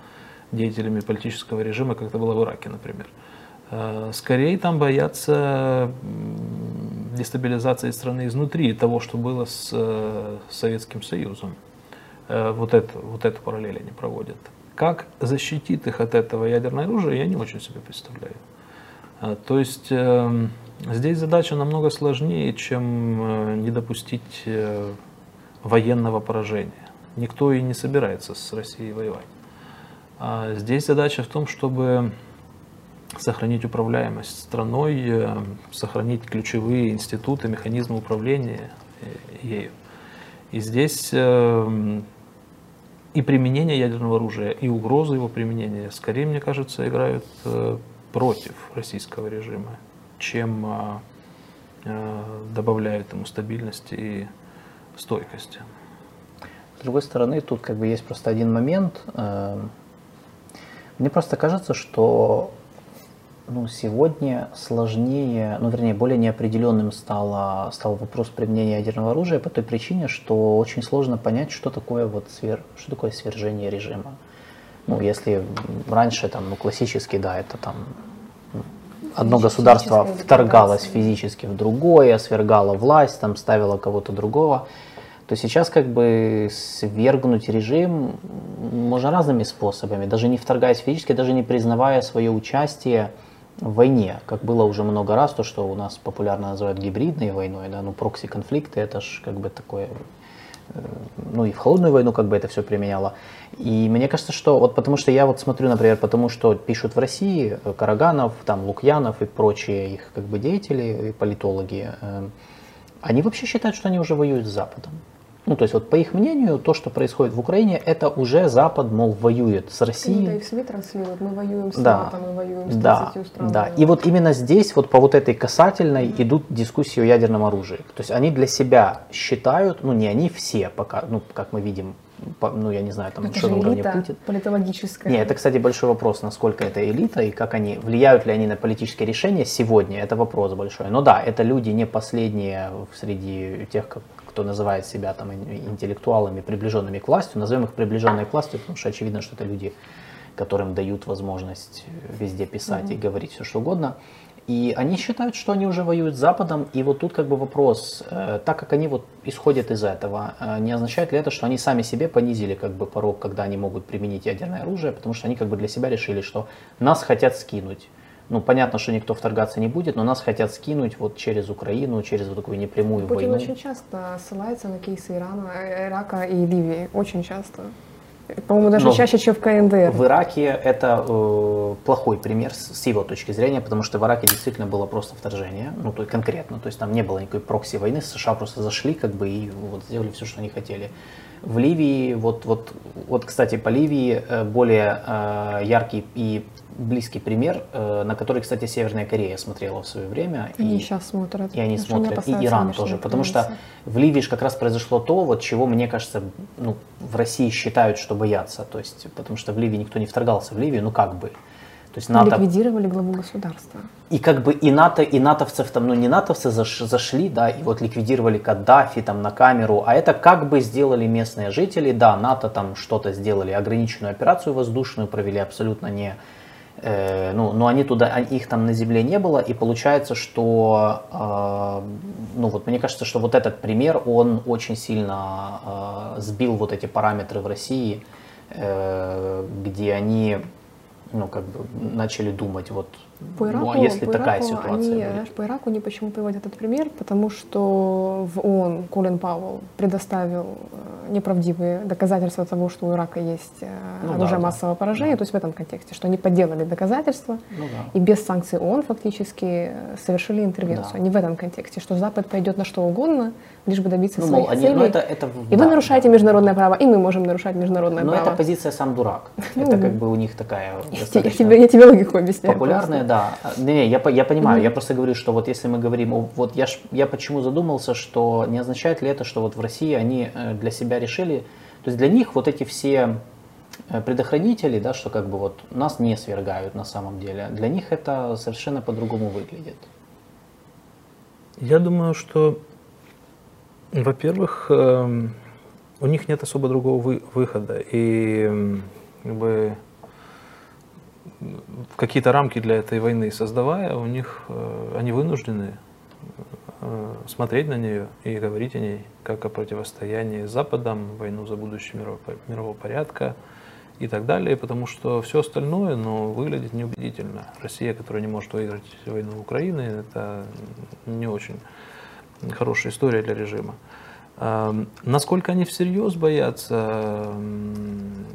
деятелями политического режима, как это было в Ираке, например. А, скорее там боятся дестабилизации страны изнутри того, что было с э, Советским Союзом. Вот, это, вот эту параллель они проводят. Как защитит их от этого ядерное оружие, я не очень себе представляю. А, то есть эм, здесь задача намного сложнее, чем э, не допустить э, военного поражения. Никто и не собирается с Россией воевать. А здесь задача в том, чтобы сохранить управляемость страной, э, сохранить ключевые институты, механизмы управления ею. И здесь эм, и применение ядерного оружия, и угрозы его применения, скорее, мне кажется, играют против российского режима, чем добавляют ему стабильности и стойкости. С другой стороны, тут как бы есть просто один момент. Э, мне просто кажется, что ну, сегодня сложнее, ну, вернее, более неопределенным стало, стал вопрос применения ядерного оружия по той причине, что очень сложно понять, что такое, вот свер, что такое свержение режима. Ну, если раньше, там, ну, классически, да, это там одно государство вторгалось физически в другое, свергало власть, там ставило кого-то другого, то сейчас как бы свергнуть режим можно разными способами, даже не вторгаясь физически, даже не признавая свое участие войне, как было уже много раз, то, что у нас популярно называют гибридной войной, да, ну прокси-конфликты, это же как бы такое Э, ну и в холодную войну как бы это все применяло. И мне кажется, что вот потому что я вот смотрю, например, потому что пишут в России э, Караганов, там Лукьянов и прочие их как бы деятели и политологи, э, они вообще считают, что они уже воюют с Западом. Ну, то есть вот по их мнению, то, что происходит в Украине, это уже Запад, мол, воюет с Россией. Да, и в СМИ транслируют, мы воюем с да, НАТО, мы воюем с да, странами. Да, и вот именно здесь, вот по вот этой касательной mm-hmm. идут дискуссии о ядерном оружии. То есть они для себя считают, ну не они все пока, ну как мы видим, по, ну я не знаю, там это что на уровне Путин. политологическая. Нет, это, кстати, большой вопрос, насколько это элита и как они, влияют ли они на политические решения сегодня, это вопрос большой. Но да, это люди не последние среди тех, как кто называет себя там интеллектуалами, приближенными к власти, назовем их приближенной к власти, потому что очевидно, что это люди, которым дают возможность везде писать mm-hmm. и говорить все что угодно. И они считают, что они уже воюют с Западом, и вот тут как бы вопрос, э, так как они вот исходят из этого, э, не означает ли это, что они сами себе понизили как бы порог, когда они могут применить ядерное оружие, потому что они как бы для себя решили, что нас хотят скинуть ну, понятно, что никто вторгаться не будет, но нас хотят скинуть вот через Украину, через вот такую непрямую Путин войну. очень часто ссылается на кейсы Ирана, э, Ирака и Ливии, очень часто. По-моему, даже но чаще, чем в КНДР. В Ираке это э, плохой пример с, с его точки зрения, потому что в Ираке действительно было просто вторжение, ну, то есть конкретно, то есть там не было никакой прокси войны, США просто зашли как бы и вот сделали все, что они хотели. В Ливии, вот, вот, вот кстати, по Ливии э, более э, яркий и близкий пример, э, на который, кстати, Северная Корея смотрела в свое время. Они и, сейчас смотрят. И они смотрят, и Иран тоже. Потому что в Ливии же как раз произошло то, вот чего, мне кажется, ну, в России считают, что боятся. То есть, потому что в Ливии никто не вторгался в Ливию, ну как бы. То есть НАТО... Ликвидировали главу государства. И как бы и НАТО, и натовцев там, ну не натовцы заш, зашли, да, и вот ликвидировали Каддафи там на камеру, а это как бы сделали местные жители, да, НАТО там что-то сделали, ограниченную операцию воздушную провели абсолютно не ну, но они туда, их там на земле не было, и получается, что, э, ну вот мне кажется, что вот этот пример, он очень сильно э, сбил вот эти параметры в России, где они, ну как бы начали думать, вот По Ираку, ну, а если по такая Ираку ситуация они, будет? знаешь, по Ираку они почему приводят этот пример? Потому что в ООН Колин Пауэлл предоставил э, неправдивые доказательства того, что у Ирака есть э, Ну да, оружие да. массового поражения, то есть в этом контексте, что они подделали доказательства Ну да. и без санкций ООН фактически э, совершили интервенцию. Да. Они в этом контексте, что Запад пойдет на что угодно, лишь бы добиться Ну, своих мол, они, целей. ну это, это, И вы да, нарушаете да. международное право, и мы можем нарушать международное Но право. это позиция сам дурак. <laughs> Ну, Это как бы у них такая <laughs> я тебе логику объясняю. популярная, да. Не, я, я понимаю, я просто говорю, что вот если мы говорим, вот я, я почему задумался, что не означает ли это, что вот в России они э, для себя решили, то есть для них вот эти все э, предохранители, да, что как бы вот нас не свергают на самом деле, для них это совершенно по-другому выглядит. Я думаю, что, во-первых, эм, у них нет особо другого вы- выхода. И как бы, какие-то рамки для этой войны создавая, у них э, они вынуждены э, смотреть на нее и говорить о ней как о противостоянии с Западом, войну за будущее мирового, порядка и так далее, потому что все остальное ну, выглядит неубедительно. Россия, которая не может выиграть войну Украины, это не очень хорошая история для режима. Эм, Насколько они всерьез боятся м,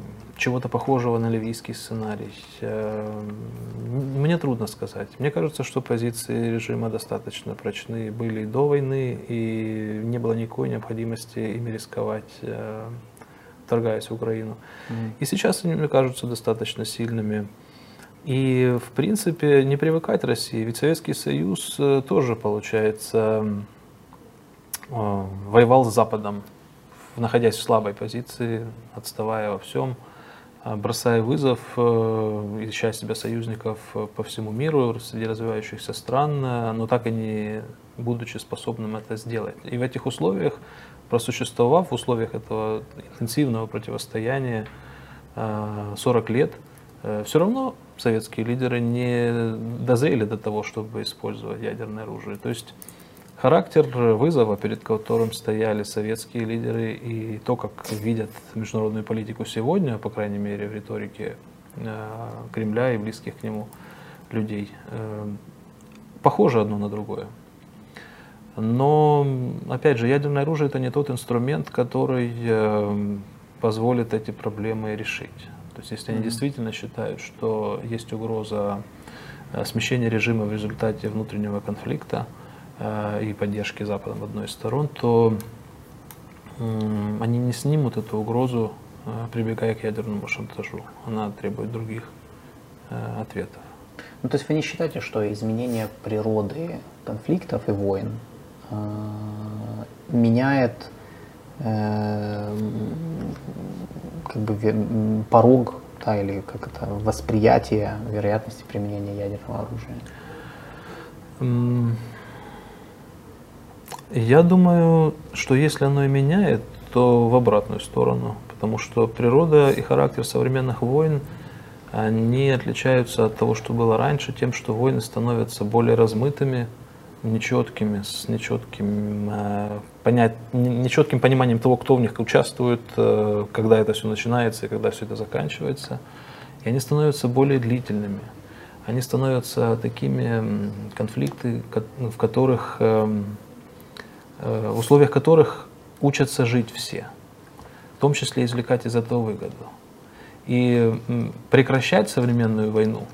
чего-то похожего на ливийский сценарий, эм, мне трудно сказать. Мне кажется, что позиции режима достаточно прочны были до войны, и не было никакой необходимости ими рисковать, э, вторгаясь в Украину. И сейчас они мне кажутся достаточно сильными. И, в принципе, не привыкать России. Ведь Советский Союз э, тоже, получается, э, воевал с Западом, находясь в слабой позиции, отставая во всем, бросая вызов, э, ища себе союзников э, по всему миру, среди развивающихся стран, э, но так и не будучи способным это сделать. И в этих условиях, просуществовав в условиях этого интенсивного противостояния э, 40 лет, все равно советские лидеры не дозрели до того, чтобы использовать ядерное оружие. То есть характер вызова, перед которым стояли советские лидеры, и то, как видят международную политику сегодня, по крайней мере, в риторике э, Кремля и близких к нему людей, э, похоже одно на другое. Но, опять же, ядерное оружие это не тот инструмент, который э, позволит эти проблемы решить. То есть, если они действительно считают, что есть угроза смещения режима в результате внутреннего конфликта и поддержки Западом одной из сторон, то они не снимут эту угрозу, э, прибегая к ядерному шантажу. Она требует других э, ответов. Ну, то есть вы не считаете, что изменение природы конфликтов и войн э, меняет э, как бы порог, да, или как это, восприятие вероятности применения ядерного оружия? Я думаю, что если оно и меняет, то в обратную сторону, потому что природа и характер современных войн они отличаются от того, что было раньше, тем, что войны становятся более размытыми, нечеткими, с нечетким, э, понять, не- нечетким пониманием того, кто в них участвует, э, когда это все начинается и когда все это заканчивается. И они становятся более длительными. Они становятся такими конфликты, ко- в которых, эм, в условиях которых учатся жить все, в том числе извлекать из этого выгоду. И прекращать современную войну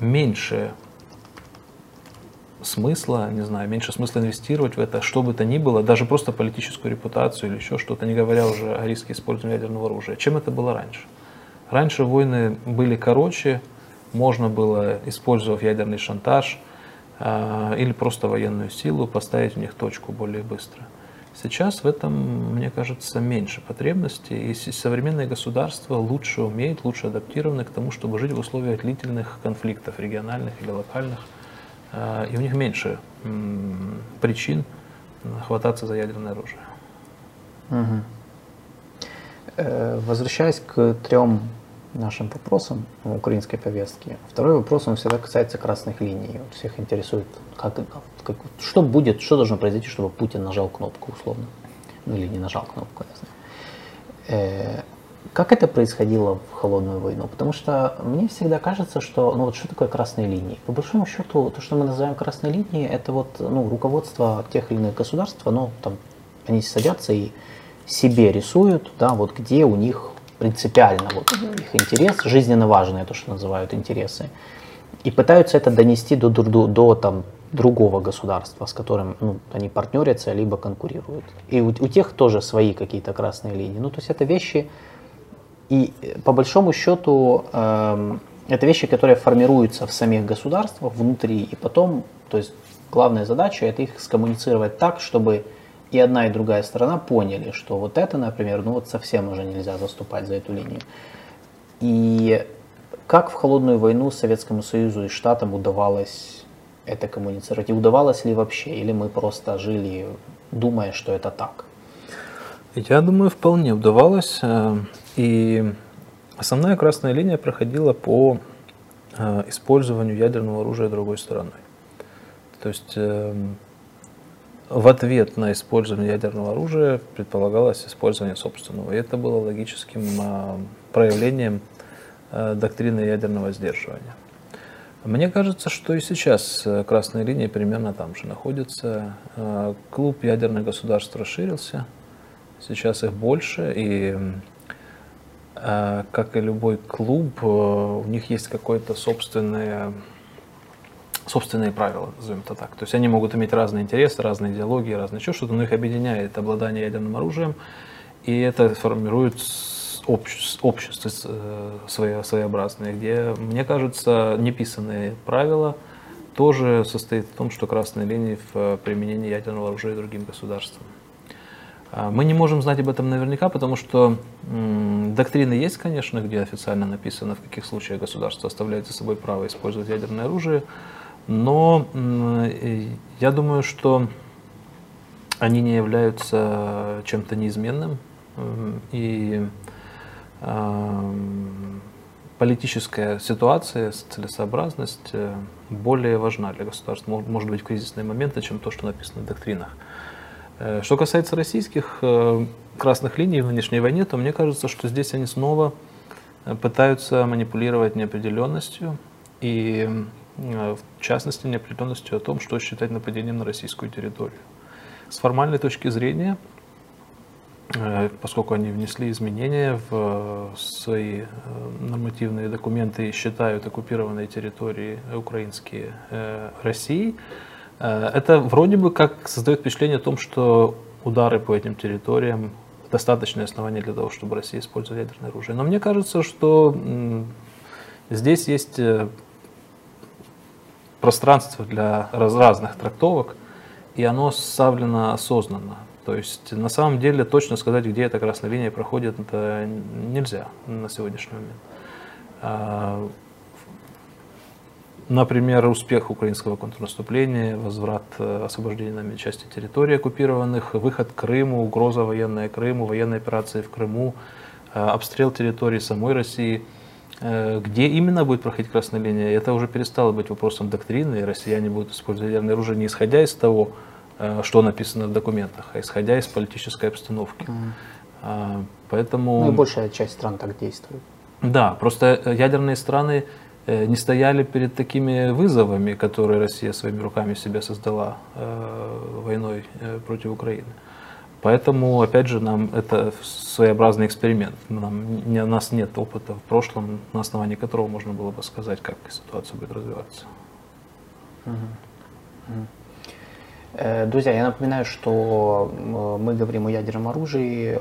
меньше смысла, не знаю, меньше смысла инвестировать в это, что бы то ни было, даже просто политическую репутацию или еще что-то, не говоря уже о риске использования ядерного оружия, чем это было раньше. Раньше войны были короче, можно было, использовав ядерный шантаж э, или просто военную силу, поставить в них точку более быстро. Сейчас в этом, мне кажется, меньше потребностей, и с- современное государство лучше умеет, лучше адаптированы к тому, чтобы жить в условиях длительных конфликтов, региональных или локальных, Э, и у них меньше причин хвататься за ядерное оружие. Э, Возвращаясь к трем нашим вопросам украинской повестке, второй вопрос, он всегда касается красных линий. Всех интересует, как, как- что будет, что должно произойти, чтобы Путин нажал кнопку условно. Ну или не нажал кнопку, я знаю. Э, как это происходило в холодную войну? Потому что мне всегда кажется, что ну вот что такое красные линии? По большому счету, то, что мы называем красной линией, это вот ну, руководство тех или иных государств, оно там они садятся и себе рисуют, да, вот где у них принципиально вот их интерес, жизненно важные, то, что называют интересы, и пытаются это донести до, до, до, там, другого государства, с которым ну, они партнерятся, либо конкурируют. И у, у тех тоже свои какие-то красные линии. Ну, то есть это вещи, и э, по большому счету, э, это вещи, которые формируются в самих государствах внутри, и потом, то есть главная задача это их скоммуницировать так, чтобы и одна, и другая сторона поняли, что вот это, например, ну вот совсем уже нельзя заступать за эту линию. И как в холодную войну Советскому Союзу и Штатам удавалось это коммуницировать? И удавалось ли вообще? Или мы просто жили, думая, что это так? Я думаю, вполне удавалось. Э, и основная красная линия проходила по э, использованию ядерного оружия другой стороной. То есть эм, в ответ на использование ядерного оружия предполагалось использование собственного. И это было логическим а, проявлением а, доктрины ядерного сдерживания. Мне кажется, что и сейчас э, красные линии примерно там же находятся. А, клуб ядерных государств расширился, сейчас их больше, и как и любой клуб, э, у них есть какое-то собственное собственные правила, назовем это так. То есть они могут иметь разные интересы, разные идеологии, разные еще что-то, но их объединяет обладание ядерным оружием, и это формирует общество, э, своеобразное, где, мне кажется, неписанные правила тоже состоит в том, что красные линии в применении ядерного оружия другим государствам. А, мы не можем знать об этом наверняка, потому что доктрины есть, конечно, где официально написано, в каких случаях государство оставляет за собой право использовать ядерное оружие. Но я думаю, что они не являются чем-то неизменным. И политическая ситуация, целесообразность э, более важна для государств, может быть, в кризисные моменты, чем то, что написано в доктринах. Э, что касается российских э, красных линий в нынешней войне, то мне кажется, что здесь они снова пытаются манипулировать неопределенностью и Э, в частности, неопределенностью о том, что считать нападением на российскую территорию. С формальной точки зрения, э, поскольку они внесли изменения в свои э, нормативные документы и считают оккупированные территории украинские Россией, это вроде бы как создает впечатление о том, что удары по этим территориям достаточное основание для того, чтобы Россия использовала ядерное оружие. Но мне кажется, что здесь есть пространство для раз, разных трактовок, и оно составлено осознанно. То есть на самом деле точно сказать, где эта красная линия проходит, это нельзя на сегодняшний момент. А, например, успех украинского контрнаступления, возврат э, освобождения нами части территорий оккупированных, выход к Крыму, угроза военная Крыму, военные операции в Крыму, э, обстрел территории самой России – где именно будет проходить красная линия, это уже перестало быть вопросом доктрины, и россияне будут использовать ядерное оружие не исходя из того, э, что написано в документах, а исходя из политической обстановки. Mm. Поэтому... Ну и большая часть стран так действует. Да, просто э, ядерные страны не стояли перед такими вызовами, которые Россия своими руками себе создала войной против Украины. Поэтому, опять же, нам это своеобразный эксперимент. Нам, не, у нас нет опыта в прошлом, на основании которого можно было бы сказать, как ситуация будет развиваться. Э, друзья, я напоминаю, что э, мы говорим о ядерном оружии.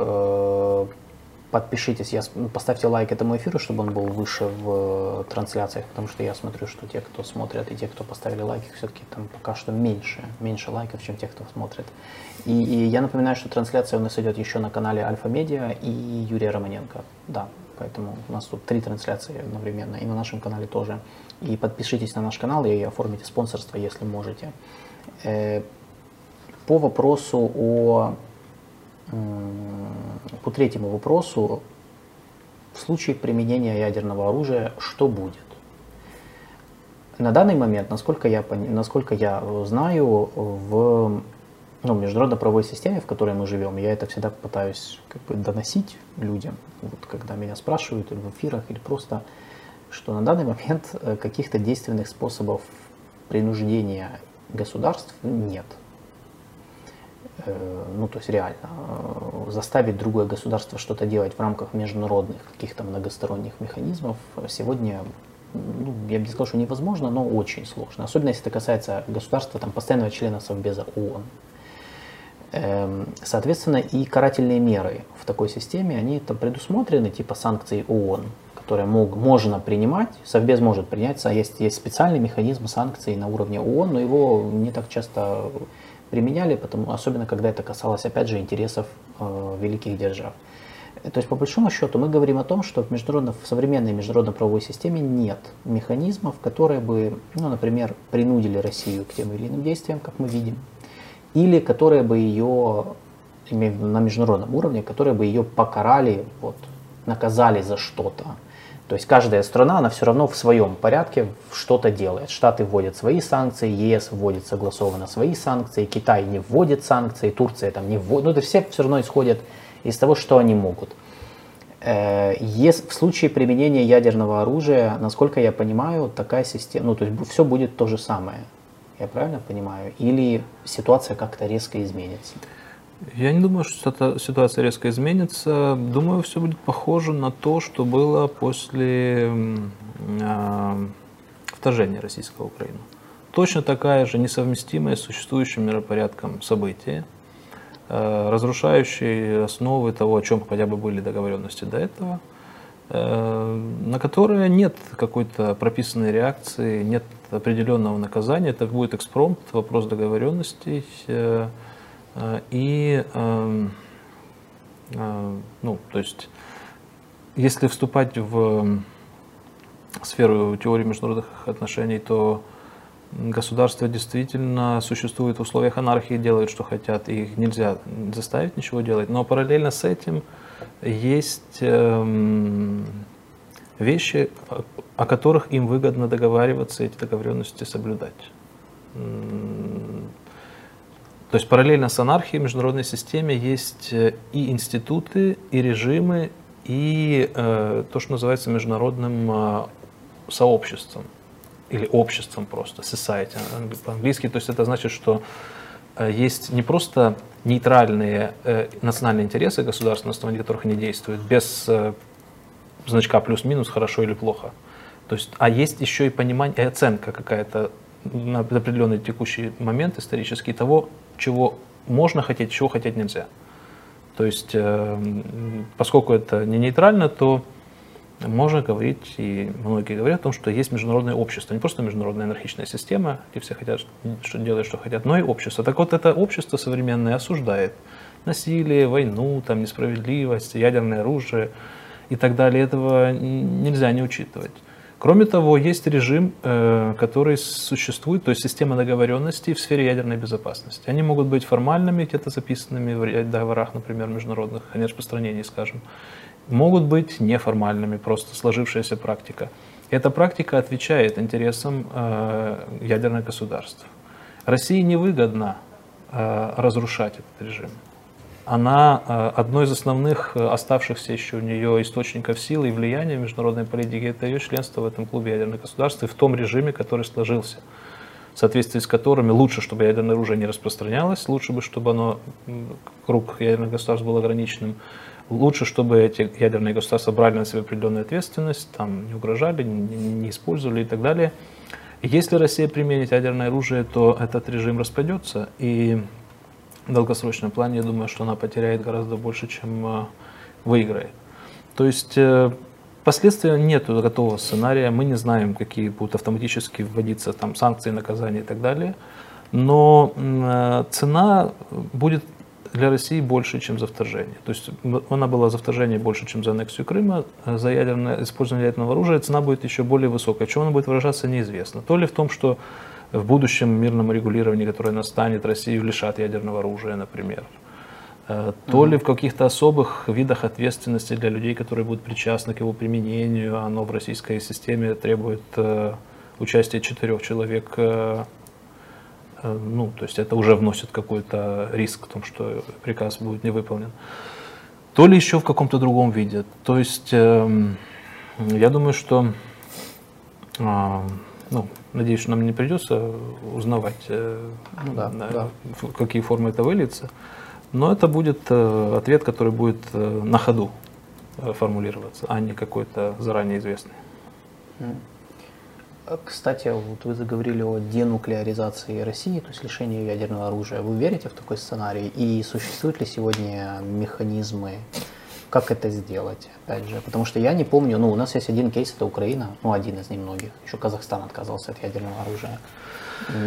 Э, Подпишитесь, я, ну, поставьте лайк этому эфиру, чтобы он был выше в трансляциях, потому что я смотрю, что те, кто смотрят, и те, кто поставили лайки, все-таки там пока что меньше, меньше лайков, чем те, кто смотрит. И, и я напоминаю, что трансляция у нас идет еще на канале Альфа Медиа и Юрия Романенко. Да, поэтому у нас тут три трансляции одновременно, и на нашем канале тоже. И подпишитесь на наш канал и оформите спонсорство, если можете. Э, по вопросу о по третьему вопросу, в случае применения ядерного оружия, что будет? На данный момент, насколько я, насколько я знаю, в ну, международно-правовой системе, в которой мы живем, я это всегда пытаюсь как бы доносить людям, вот, когда меня спрашивают или в эфирах, или просто, что на данный момент э, каких-то действенных способов принуждения государств нет. Э, ну, то есть реально э, заставить другое государство что-то делать в рамках международных каких-то многосторонних механизмов сегодня, ну, я бы не сказал, что невозможно, но очень сложно. Особенно если это касается государства, там, постоянного члена Совбеза ООН. Эм, соответственно, и карательные меры в такой системе, они там предусмотрены, типа санкций ООН, которые мог, можно принимать, Совбез может принять, есть, есть специальный механизм санкций на уровне ООН, но его не так часто применяли, потому, особенно когда это касалось, опять же, интересов э, великих держав. То есть, по большому счету, мы говорим о том, что в, международно, в современной международно-правовой системе нет механизмов, которые бы, ну, например, принудили Россию к тем или иным действиям, как мы видим, или которые бы ее, на международном уровне, которые бы ее покарали, вот, наказали за что-то. То есть каждая страна, она все равно в своем порядке что-то делает. Штаты вводят свои санкции, ЕС вводит согласованно свои санкции, Китай не вводит санкции, Турция там не вводит. Ну, это все все равно исходят из того, что они могут. Э, Если в случае применения ядерного оружия, насколько я понимаю, такая система, ну то есть все будет то же самое. Я правильно понимаю? Или ситуация как-то резко изменится? Я не думаю, что ситуация резко изменится. Думаю, все будет похоже на то, что было после э, вторжения российского в Украину. Точно такая же несовместимая с существующим миропорядком события, э, разрушающие основы того, о чем хотя бы были договоренности до этого, э, на которые нет какой-то прописанной реакции, нет определенного наказания. Это будет экспромт, вопрос договоренностей. Э, и, эм, э, ну, то есть, если вступать в сферу теории международных отношений, то государства действительно существуют в условиях анархии, делают, что хотят, и их нельзя заставить ничего делать. Но параллельно с этим есть эм, вещи, о которых им выгодно договариваться, эти договоренности соблюдать. То есть параллельно с анархией в международной системе есть э, и институты, и режимы, и э, то, что называется международным э, сообществом или обществом просто, society по-английски. То есть это значит, что э, есть не просто нейтральные э, национальные интересы государства, на основании которых они действуют, без э, значка плюс-минус, хорошо или плохо. То есть, а есть еще и понимание, и оценка какая-то на определенный текущий момент исторический того, чего можно хотеть, чего хотеть нельзя. То есть, э, поскольку это не нейтрально, то можно говорить, и многие говорят о том, что есть международное общество, не просто международная анархичная система, где все хотят, что делают, что хотят, но и общество. Так вот, это общество современное осуждает насилие, войну, там, несправедливость, ядерное оружие и так далее. Этого нельзя не учитывать. Кроме того, есть режим, э, который существует, то есть система договоренностей в сфере ядерной безопасности. Они могут быть формальными, где-то записанными в договорах, например, международных о нераспространении, скажем. Могут быть неформальными, просто сложившаяся практика. Эта практика отвечает интересам э, ядерных государств. России невыгодно э, разрушать этот режим она э, одно из основных э, оставшихся еще у нее источников силы и влияния в международной политике, это ее членство в этом клубе ядерных государств и в том режиме, который сложился, в соответствии с которыми лучше, чтобы ядерное оружие не распространялось, лучше бы, чтобы оно, круг ядерных государств был ограниченным, лучше, чтобы эти ядерные государства брали на себя определенную ответственность, там не угрожали, не использовали и так далее. если Россия применит ядерное оружие, то этот режим распадется, и в долгосрочном плане, я думаю, что она потеряет гораздо больше, чем э, выиграет. То есть э, последствия нет готового сценария, мы не знаем, какие будут автоматически вводиться там санкции, наказания и так далее, но э, цена будет для России больше, чем за вторжение. То есть она была за вторжение больше, чем за аннексию Крыма, за ядерное, использование ядерного оружия цена будет еще более высокая. Чем она будет выражаться, неизвестно. То ли в том, что в будущем мирном регулировании, которое настанет, Россию лишат ядерного оружия, например. Э, то ли в каких-то особых видах ответственности для людей, которые будут причастны к его применению, оно в российской системе требует э, участия четырех человек э, ну, то есть это уже вносит какой-то риск в том, что приказ будет не выполнен, то ли еще в каком-то другом виде. То есть эм, я думаю, что, а, ну, надеюсь, что нам не придется узнавать, э, ну, да, да. в какие формы это выльется, но это будет э, ответ, который будет на ходу формулироваться, а не какой-то заранее известный. А, кстати, вот вы заговорили о денуклеаризации России, то есть лишении ядерного оружия. Вы верите в такой сценарий? И существуют ли сегодня механизмы, как это сделать, опять же? Потому что я не помню, ну, у нас есть один кейс, это Украина, ну, один из немногих. Еще Казахстан отказался от ядерного оружия.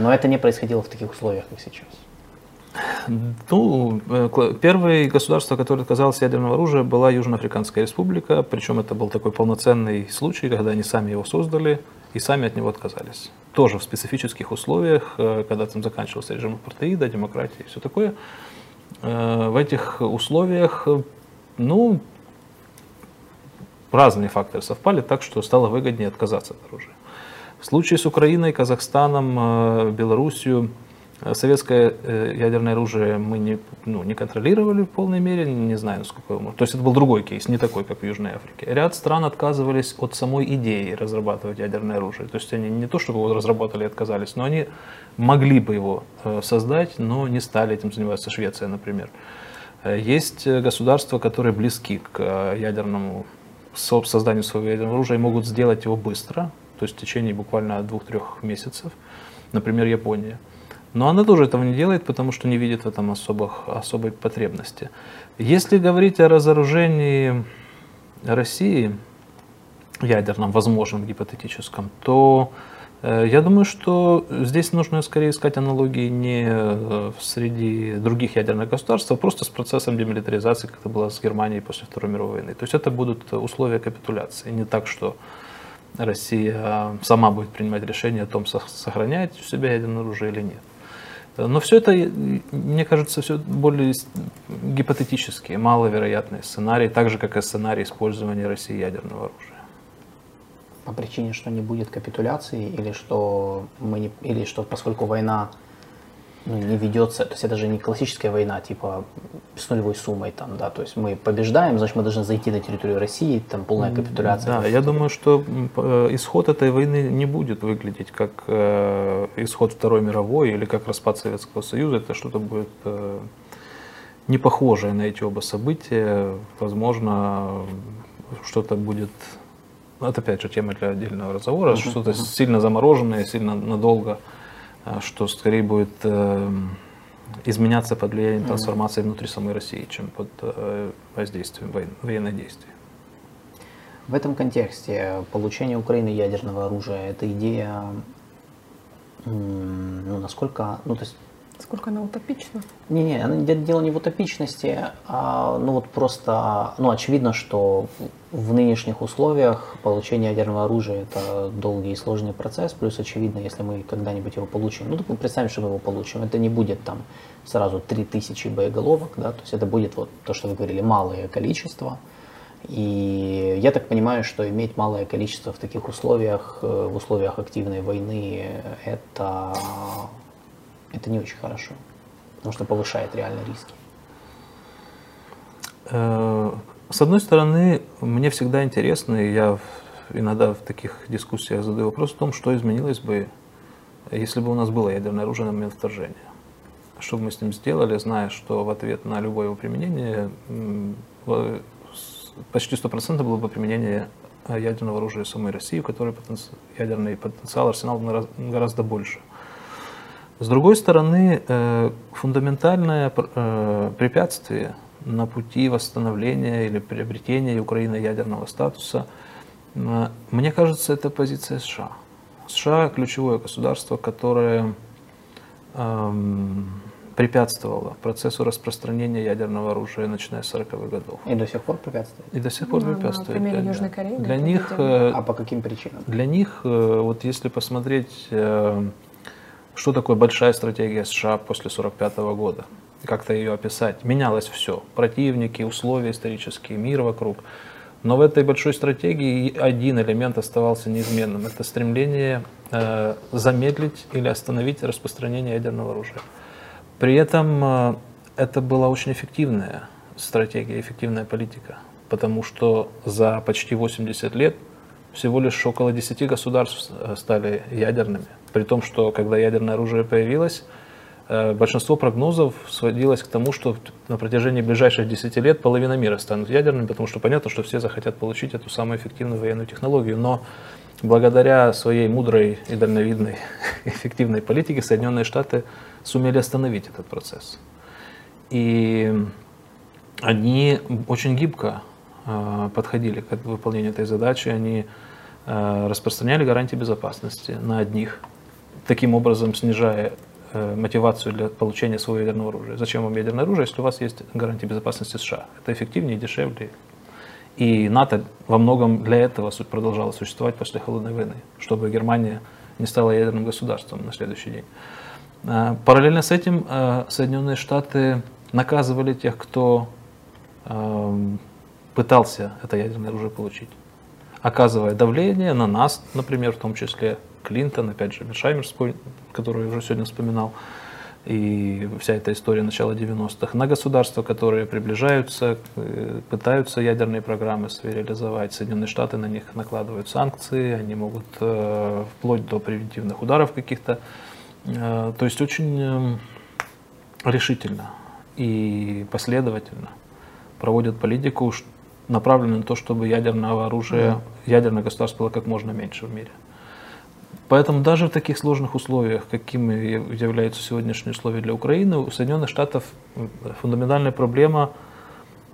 Но это не происходило в таких условиях, как сейчас. Ну, э, первое государство, которое отказалось от ядерного оружия, была Южноафриканская республика. Причем это был такой полноценный случай, когда они сами его создали и сами от него отказались. Тоже в специфических условиях, э, когда там заканчивался режим апартеида, демократии и все такое. Э, в этих условиях, ну, разные факторы совпали так, что стало выгоднее отказаться от оружия. В случае с Украиной, Казахстаном, Белоруссией Советское э, ядерное оружие мы не, ну, не контролировали в полной мере, не знаю, насколько его То есть это был другой кейс, не такой, как в Южной Африке. Ряд стран отказывались от самой идеи разрабатывать ядерное оружие. То есть они не то, чтобы его разработали и отказались, но они могли бы его э, создать, но не стали этим заниматься. Швеция, например. Э, есть государства, которые близки к ядерному созданию своего ядерного оружия и могут сделать его быстро, то есть в течение буквально двух-трех месяцев. Например, Япония. Но она тоже этого не делает, потому что не видит в этом особых, особой потребности. Если говорить о разоружении России, ядерном, возможном, гипотетическом, то э, я думаю, что здесь нужно скорее искать аналогии не э, среди других ядерных государств, а просто с процессом демилитаризации, как это было с Германией после Второй мировой войны. То есть это будут условия капитуляции. Не так, что Россия сама будет принимать решение о том, сохранять у себя ядерное оружие или нет. Но все это, мне кажется, все более гипотетические, маловероятные сценарии, так же, как и сценарий использования России ядерного оружия. По причине, что не будет капитуляции, или что, мы не, или что поскольку война ну, не ведется, то есть это же не классическая война, типа с нулевой суммой там, да, то есть мы побеждаем, значит мы должны зайти на территорию России, там полная капитуляция. Да, я думаю, что э, исход этой войны не будет выглядеть как э, исход Второй мировой или как распад Советского Союза, это что-то будет э, не похожее на эти оба события, возможно, что-то будет это опять же тема для отдельного разговора, uh-huh, что-то uh-huh. сильно замороженное, сильно надолго а, что скорее будет эм, изменяться под влиянием трансформации внутри самой России, чем под э, воздействием военных действий. В этом контексте получение Украины ядерного оружия – это идея, ну, насколько, ну, то есть Сколько она утопична? Не-не, дело не в утопичности, а ну вот просто, ну очевидно, что в нынешних условиях получение ядерного оружия это долгий и сложный процесс, плюс очевидно, если мы когда-нибудь его получим, ну представим, что мы его получим, это не будет там сразу 3000 боеголовок, да, то есть это будет вот то, что вы говорили, малое количество, и я так понимаю, что иметь малое количество в таких условиях, э, в условиях активной войны, это это не очень хорошо, потому что повышает реально риски. Э, с одной стороны, мне всегда интересно, и я иногда в таких дискуссиях задаю вопрос о том, что изменилось бы, если бы у нас было ядерное оружие на момент вторжения. Что бы мы с ним сделали, зная, что в ответ на любое его применение почти 100% было бы применение ядерного оружия самой России, у которой потенци... ядерный потенциал, арсенал гораздо больше – с другой стороны, э, фундаментальное э, препятствие на пути восстановления или приобретения Украины ядерного статуса, э, мне кажется, это позиция США. США – ключевое государство, которое эм, препятствовало процессу распространения ядерного оружия, начиная с 40-х годов. И до сих пор препятствует? И до сих пор ну, препятствует. На примере Южной Кореи? Для них, а по каким причинам? Для них, вот если посмотреть что такое большая стратегия США после 1945 года? Как-то ее описать? Менялось все. Противники, условия исторические, мир вокруг. Но в этой большой стратегии один элемент оставался неизменным. Это стремление э, замедлить или остановить распространение ядерного оружия. При этом э, это была очень эффективная стратегия, эффективная политика, потому что за почти 80 лет всего лишь около 10 государств э, стали ядерными. При том, что когда ядерное оружие появилось, Э, большинство прогнозов сводилось к тому, что на протяжении ближайших 10 лет половина мира станут ядерными, потому что понятно, что все захотят получить эту самую эффективную военную технологию. Но благодаря своей мудрой и дальновидной <laughs> эффективной политике Соединенные Штаты сумели остановить этот процесс. И они очень гибко э, подходили к выполнению этой задачи. Они э, распространяли гарантии безопасности на одних, таким образом снижая Э, мотивацию для получения своего ядерного оружия. Зачем вам ядерное оружие, если у вас есть гарантия безопасности США? Это эффективнее, дешевле. И НАТО во многом для этого продолжало существовать после Холодной войны, чтобы Германия не стала ядерным государством на следующий день. Э, параллельно с этим э, Соединенные Штаты наказывали тех, кто пытался это ядерное оружие получить, оказывая давление на нас, например, в том числе Клинтон, опять же, Мершаймер, который я уже сегодня вспоминал, и вся эта история начала 90-х, на государства, которые приближаются, э, пытаются ядерные программы свои реализовать. Соединенные Штаты на них накладывают санкции, они могут э, вплоть до превентивных ударов каких-то. Э, то есть очень э, решительно и последовательно проводят политику, направленную на то, чтобы ядерного оружия, ядерное государство было как можно меньше в мире. Поэтому даже в таких сложных условиях, какими являются сегодняшние условия для Украины, у Соединенных Штатов фундаментальная проблема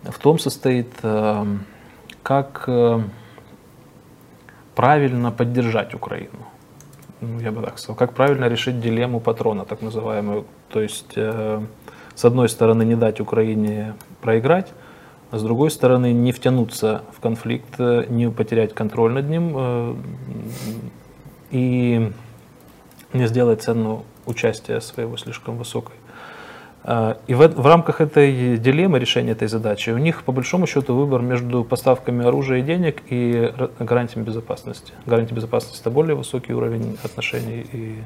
в том состоит, э, как э, правильно поддержать Украину. Ну, я бы так сказал, как правильно решить дилемму патрона, так называемую. То есть, э, с одной стороны, не дать Украине проиграть, а с другой стороны, не втянуться в конфликт, не потерять контроль над ним, и не сделать цену участия своего слишком высокой. А, и в, в рамках этой дилеммы решения этой задачи у них по большому счету выбор между поставками оружия и денег и гарантиями безопасности. Гарантия безопасности это более высокий уровень отношений и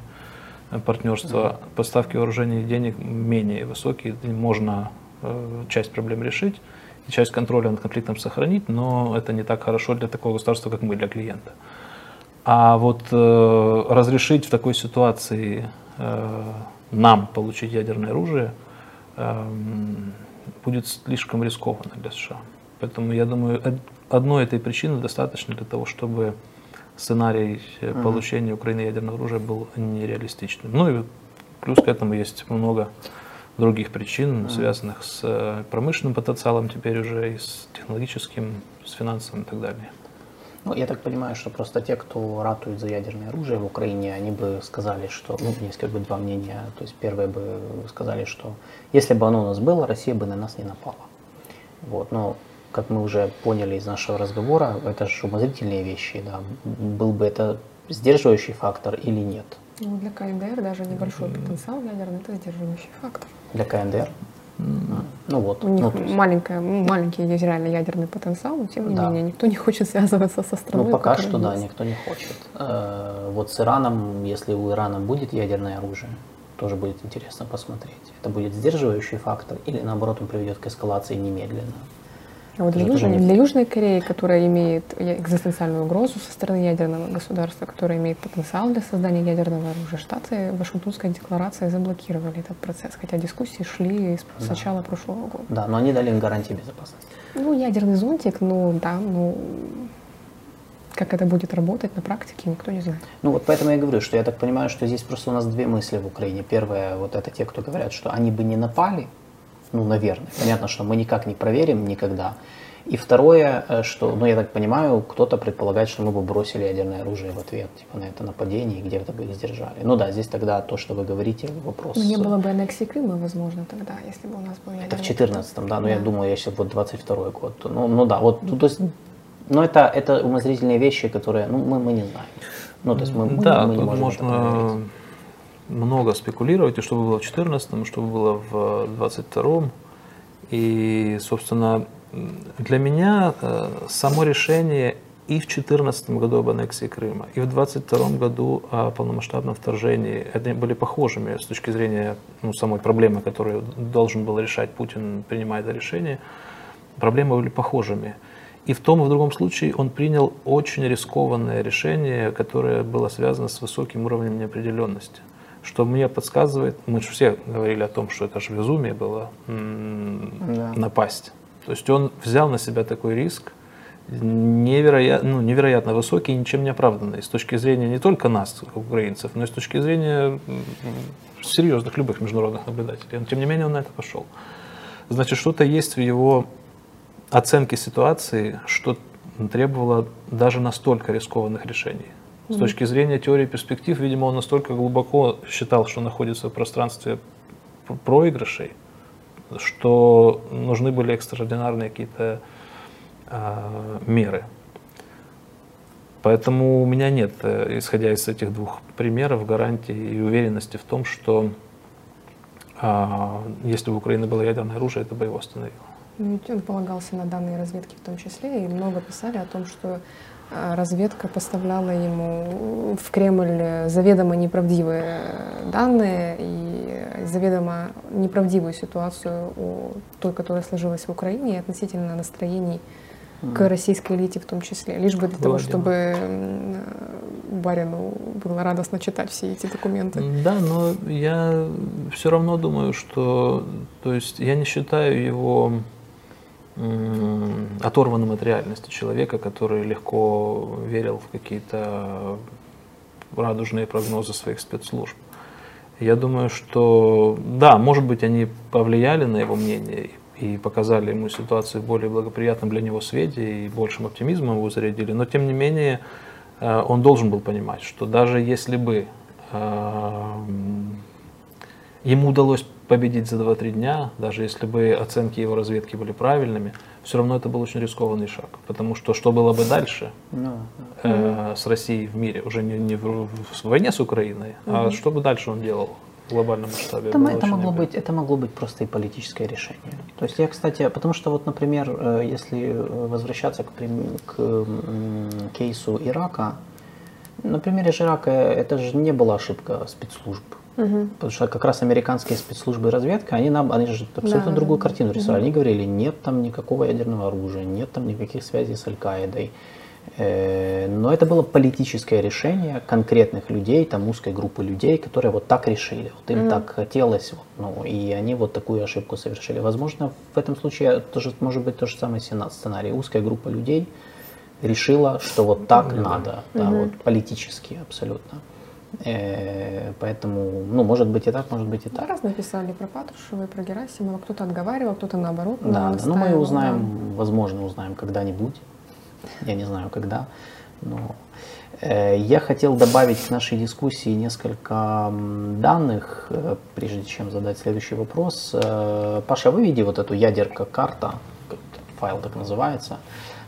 партнерства. Поставки вооружений и денег менее высокий. Можно э, часть проблем решить, часть контроля над конфликтом сохранить, но это не так хорошо для такого государства, как мы, для клиента. А вот э, разрешить в такой ситуации э, нам получить ядерное оружие э, будет слишком рискованно для США. Поэтому я думаю, одной этой причины достаточно для того, чтобы сценарий mm-hmm. получения Украины ядерного оружия был нереалистичным. Ну и плюс к этому есть много других причин, mm-hmm. связанных с э, промышленным потенциалом теперь уже, и с технологическим, с финансовым и так далее. Ну, я так понимаю, что просто те, кто ратует за ядерное оружие в Украине, они бы сказали, что, ну, есть как бы два мнения. То есть первые бы сказали, что если бы оно у нас было, Россия бы на нас не напала. Вот, но как мы уже поняли из нашего разговора, это же умозрительные вещи, да. Был бы это сдерживающий фактор или нет? Ну, для КНДР даже небольшой потенциал ядерный – это сдерживающий фактор. Для КНДР? Ну вот. У них ну, маленькая, маленький есть реально ядерный потенциал, но тем не да. менее никто не хочет связываться со страной. Ну пока что да, никто не хочет. Э, вот с Ираном, если у Ирана будет ядерное оружие, тоже будет интересно посмотреть. Это будет сдерживающий фактор или наоборот он приведет к эскалации немедленно. А вот для Южной, для Южной Кореи, которая имеет экзистенциальную угрозу со стороны ядерного государства, которая имеет потенциал для создания ядерного оружия, Штаты Вашингтонской декларацией заблокировали этот процесс, хотя дискуссии шли с да. начала прошлого года. Да, но они дали им гарантии безопасности. Ну, ядерный зонтик, ну да, ну как это будет работать на практике, никто не знает. Ну вот поэтому я говорю, что я так понимаю, что здесь просто у нас две мысли в Украине. Первое, вот это те, кто говорят, что они бы не напали, ну, наверное. Понятно, что мы никак не проверим никогда. И второе, э, что, ну, я так понимаю, кто-то предполагает, что мы бы бросили ядерное оружие в ответ, типа, на это нападение, и где-то бы их сдержали. Ну да, здесь тогда то, что вы говорите, вопрос... Ну, не было бы аннексии Крыма, возможно, тогда, если бы у нас был ядерный Это в 14-м, да, но да. я думаю, я сейчас вот 22-й год. Ну, ну да, вот, ну, то есть, ну, это, это умозрительные вещи, которые, ну, мы, мы не знаем. Ну, то есть мы, да, мы, мы не можем можно много спекулировать, и что было в 14-м, что было в 22-м. И, собственно, Для меня э, само решение и в 2014 году об аннексии Крыма, и в 2022 году о полномасштабном вторжении, это были похожими с точки зрения ну, самой проблемы, которую должен был решать Путин, принимая это решение, проблемы были похожими. И в том и в другом случае он принял очень рискованное решение, которое было связано с высоким уровнем неопределенности. Что мне подсказывает, мы же все говорили о том, что это же безумие было да. напасть. То есть он взял на себя такой риск, невероятно, ну, невероятно высокий и ничем не оправданный с точки зрения не только нас, украинцев, но и с точки зрения серьезных любых международных наблюдателей. Но тем не менее он на это пошел. Значит, что-то есть в его оценке ситуации, что требовало даже настолько рискованных решений. С точки зрения теории перспектив, видимо, он настолько глубоко считал, что находится в пространстве проигрышей, что нужны были экстраординарные какие-то э, меры. Поэтому у меня нет, э, исходя из этих двух примеров, гарантии и уверенности в том, что э, если бы у Украины было ядерное оружие, это бы его остановило. Ну, ведь он полагался на данные разведки в том числе, и много писали о том, что разведка поставляла ему в Кремль заведомо неправдивые данные и заведомо неправдивую ситуацию о той, которая сложилась в Украине, и относительно настроений к российской элите в том числе, лишь бы для того, чтобы барину было радостно читать все эти документы. Да, но я все равно думаю, что, то есть я не считаю его оторванным от реальности человека, который легко верил в какие-то радужные прогнозы своих спецслужб. Я думаю, что да, может быть, они повлияли на его мнение и показали ему ситуацию в более благоприятном для него свете и большим оптимизмом его зарядили, но тем не менее э, он должен был понимать, что даже если бы э, ему удалось победить за 2-3 дня, даже если бы оценки его разведки были правильными, все равно это был очень рискованный шаг. Потому что что было бы дальше no. Ну, э, с Россией в мире, уже не, не в, в войне с Украиной, mm-hmm. а что бы дальше он делал в глобальном масштабе? Это, это, могло быть, это могло быть просто и политическое решение. То есть я, кстати, потому что вот, например, э, если возвращаться к, к кейсу Ирака, на примере Ирака это же не была ошибка спецслужб. Угу. Потому что как раз американские спецслужбы и разведка, они нам, они же абсолютно да, другую картину рисовали. Угу. Они говорили, нет там никакого ядерного оружия, нет там никаких связей с Аль-Каидой. Э, но это было политическое решение конкретных людей, там узкой группы людей, которые вот так решили. Вот им mm так хотелось, ну, и они вот такую ошибку совершили. Возможно, в этом случае тоже может быть то же самое сценарий. Узкая группа людей решила, что вот так mm надо, да, вот политически абсолютно. Э, поэтому, ну, может быть и так, может быть и так. Разные писали про Патрушева и про Герасимова. Кто-то отговаривал, кто-то наоборот. Да, да ну мы узнаем, да. возможно, узнаем когда-нибудь. Я не знаю, когда. Но э, я хотел добавить к нашей дискуссии несколько данных, э, прежде чем задать следующий вопрос. Паша, выведи вот эту ядерка карта, файл так называется.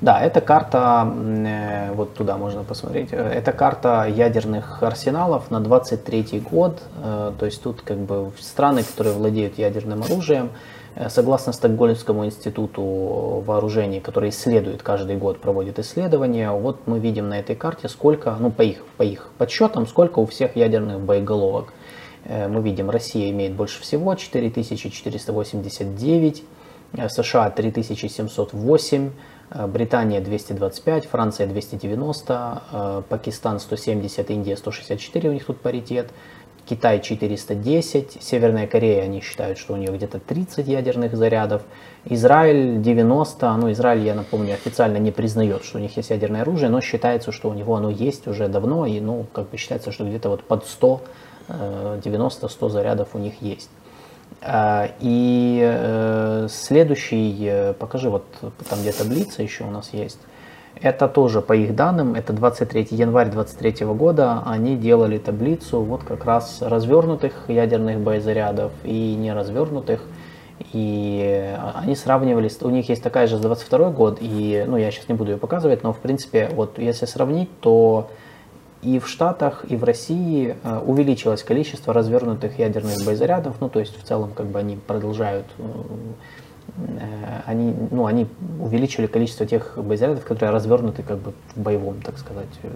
Да, это карта, э, вот туда можно посмотреть, э, это карта ядерных арсеналов на 23 год, э, то есть тут как бы страны, которые владеют ядерным оружием, согласно Стокгольмскому институту вооружений, который исследует каждый год, проводит исследования, вот мы видим на этой карте, сколько, ну по их, по их подсчетам, сколько у всех ядерных боеголовок. Мы видим, Россия имеет больше всего, 4489, США 3708, Э, Британия 225, Франция 290, э, Пакистан 170, Индия 164, у них тут паритет, Китай 410, Северная Корея, они считают, что у нее где-то 30 ядерных зарядов, Израиль 90, ну Израиль, я напомню, официально не признает, что у них есть ядерное оружие, но считается, что у него оно есть уже давно, и ну как бы считается, что где-то вот под 100, 90-100 э, зарядов у них есть. А, и э, следующий, э, покажи, вот там где таблица еще у нас есть. Это тоже по их данным, это 23 январь 23 года, они делали таблицу вот как раз развернутых ядерных боезарядов и неразвернутых. И они сравнивались, у них есть такая же за 22 год, и ну, я сейчас не буду ее показывать, но в принципе, вот если сравнить, то и в Штатах, и в России э, увеличилось количество развернутых ядерных боезарядов, ну то есть в целом как бы они продолжают э, э, они, ну, они увеличили количество тех боезарядов, которые развернуты как бы в боевом, так сказать, э,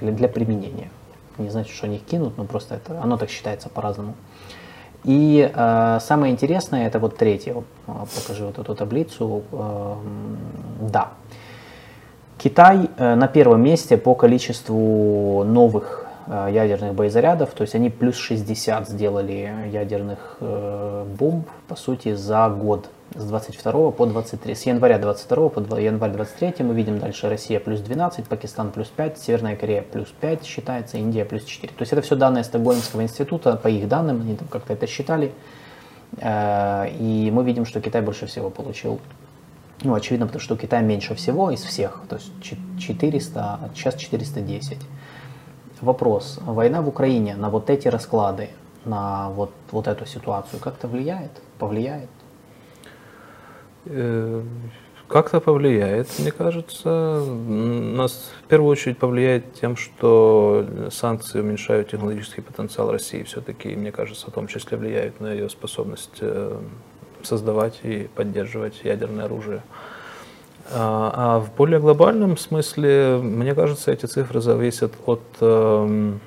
для, для применения. Не значит, что они их кинут, но просто это, оно так считается по-разному. И э, самое интересное, это вот третье, покажи вот эту таблицу, э, да. Китай э, на первом месте по количеству новых э, ядерных боезарядов, то есть они плюс 60 сделали ядерных э, бомб, по сути, за год с 22 по 23, с января 22 по январь 23 мы видим дальше Россия плюс 12, Пакистан плюс 5, Северная Корея плюс 5 считается, Индия плюс 4. То есть это все данные Стокгольмского института, по их данным, они там как-то это считали. И мы видим, что Китай больше всего получил. Ну, очевидно, потому что у Китая меньше всего из всех, то есть 400, сейчас 410. Вопрос, война в Украине на вот эти расклады, на вот, вот эту ситуацию как-то влияет, повлияет? Э, как-то повлияет, мне кажется. Нас в первую очередь повлияет тем, что санкции уменьшают технологический потенциал России. Все-таки, мне кажется, в том числе влияют на ее способность э, создавать и поддерживать ядерное оружие. А, а в более глобальном смысле, мне кажется, эти цифры зависят от эм,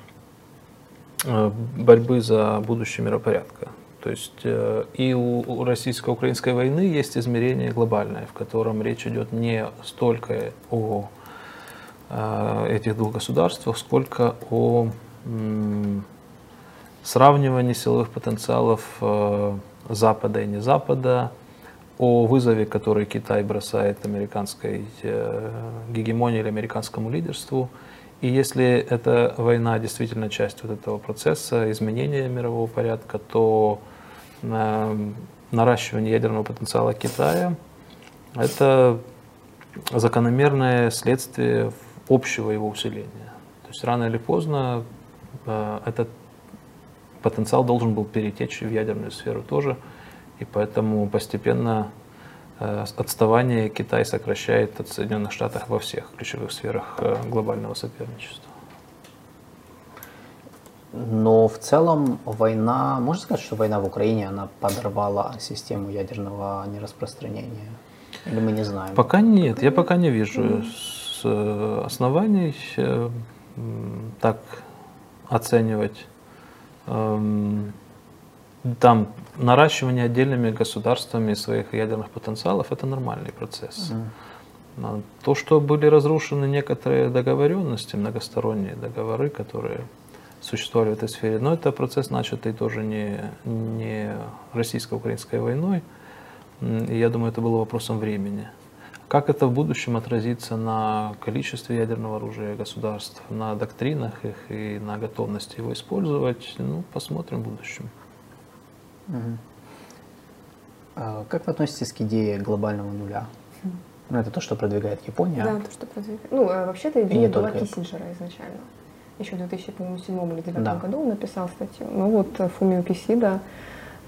э, борьбы за будущее миропорядка. То есть э, и у российско-украинской войны есть измерение глобальное, в котором речь идет не столько о э, этих двух государствах, сколько о сравнивании силовых потенциалов Запада и не Запада, о вызове, который Китай бросает американской гегемонии или американскому лидерству. И если эта война действительно часть вот этого процесса изменения мирового порядка, то наращивание ядерного потенциала Китая – это закономерное следствие общего его усиления. То есть рано или поздно э, этот потенциал должен был перетечь в ядерную сферу тоже, и поэтому постепенно э, отставание Китай сокращает от Соединенных Штатов во всех ключевых сферах э, глобального соперничества. Но в целом война, можно сказать, что война в Украине, она подорвала систему ядерного нераспространения? Или мы не знаем? Пока нет, я пока не вижу э, оснований так оценивать. Эм, там наращивание отдельными государствами своих ядерных потенциалов – это нормальный процесс. Mm. То, что были разрушены некоторые договоренности, многосторонние договоры, которые существовали в этой сфере. Но это процесс, начатый тоже не, не российско-украинской войной. И я думаю, это было вопросом времени. Как это в будущем отразится на количестве ядерного оружия государств, на доктринах их и на готовности его использовать, ну, посмотрим в будущем. Угу. А как вы относитесь к идее глобального нуля? Ну, это то, что продвигает Япония. Да, то, что продвигает. Ну, э, вообще-то идея была только... Киссинджера изначально еще в 2007 или 2009 да. году он написал статью. Ну вот э, Фумио Кисида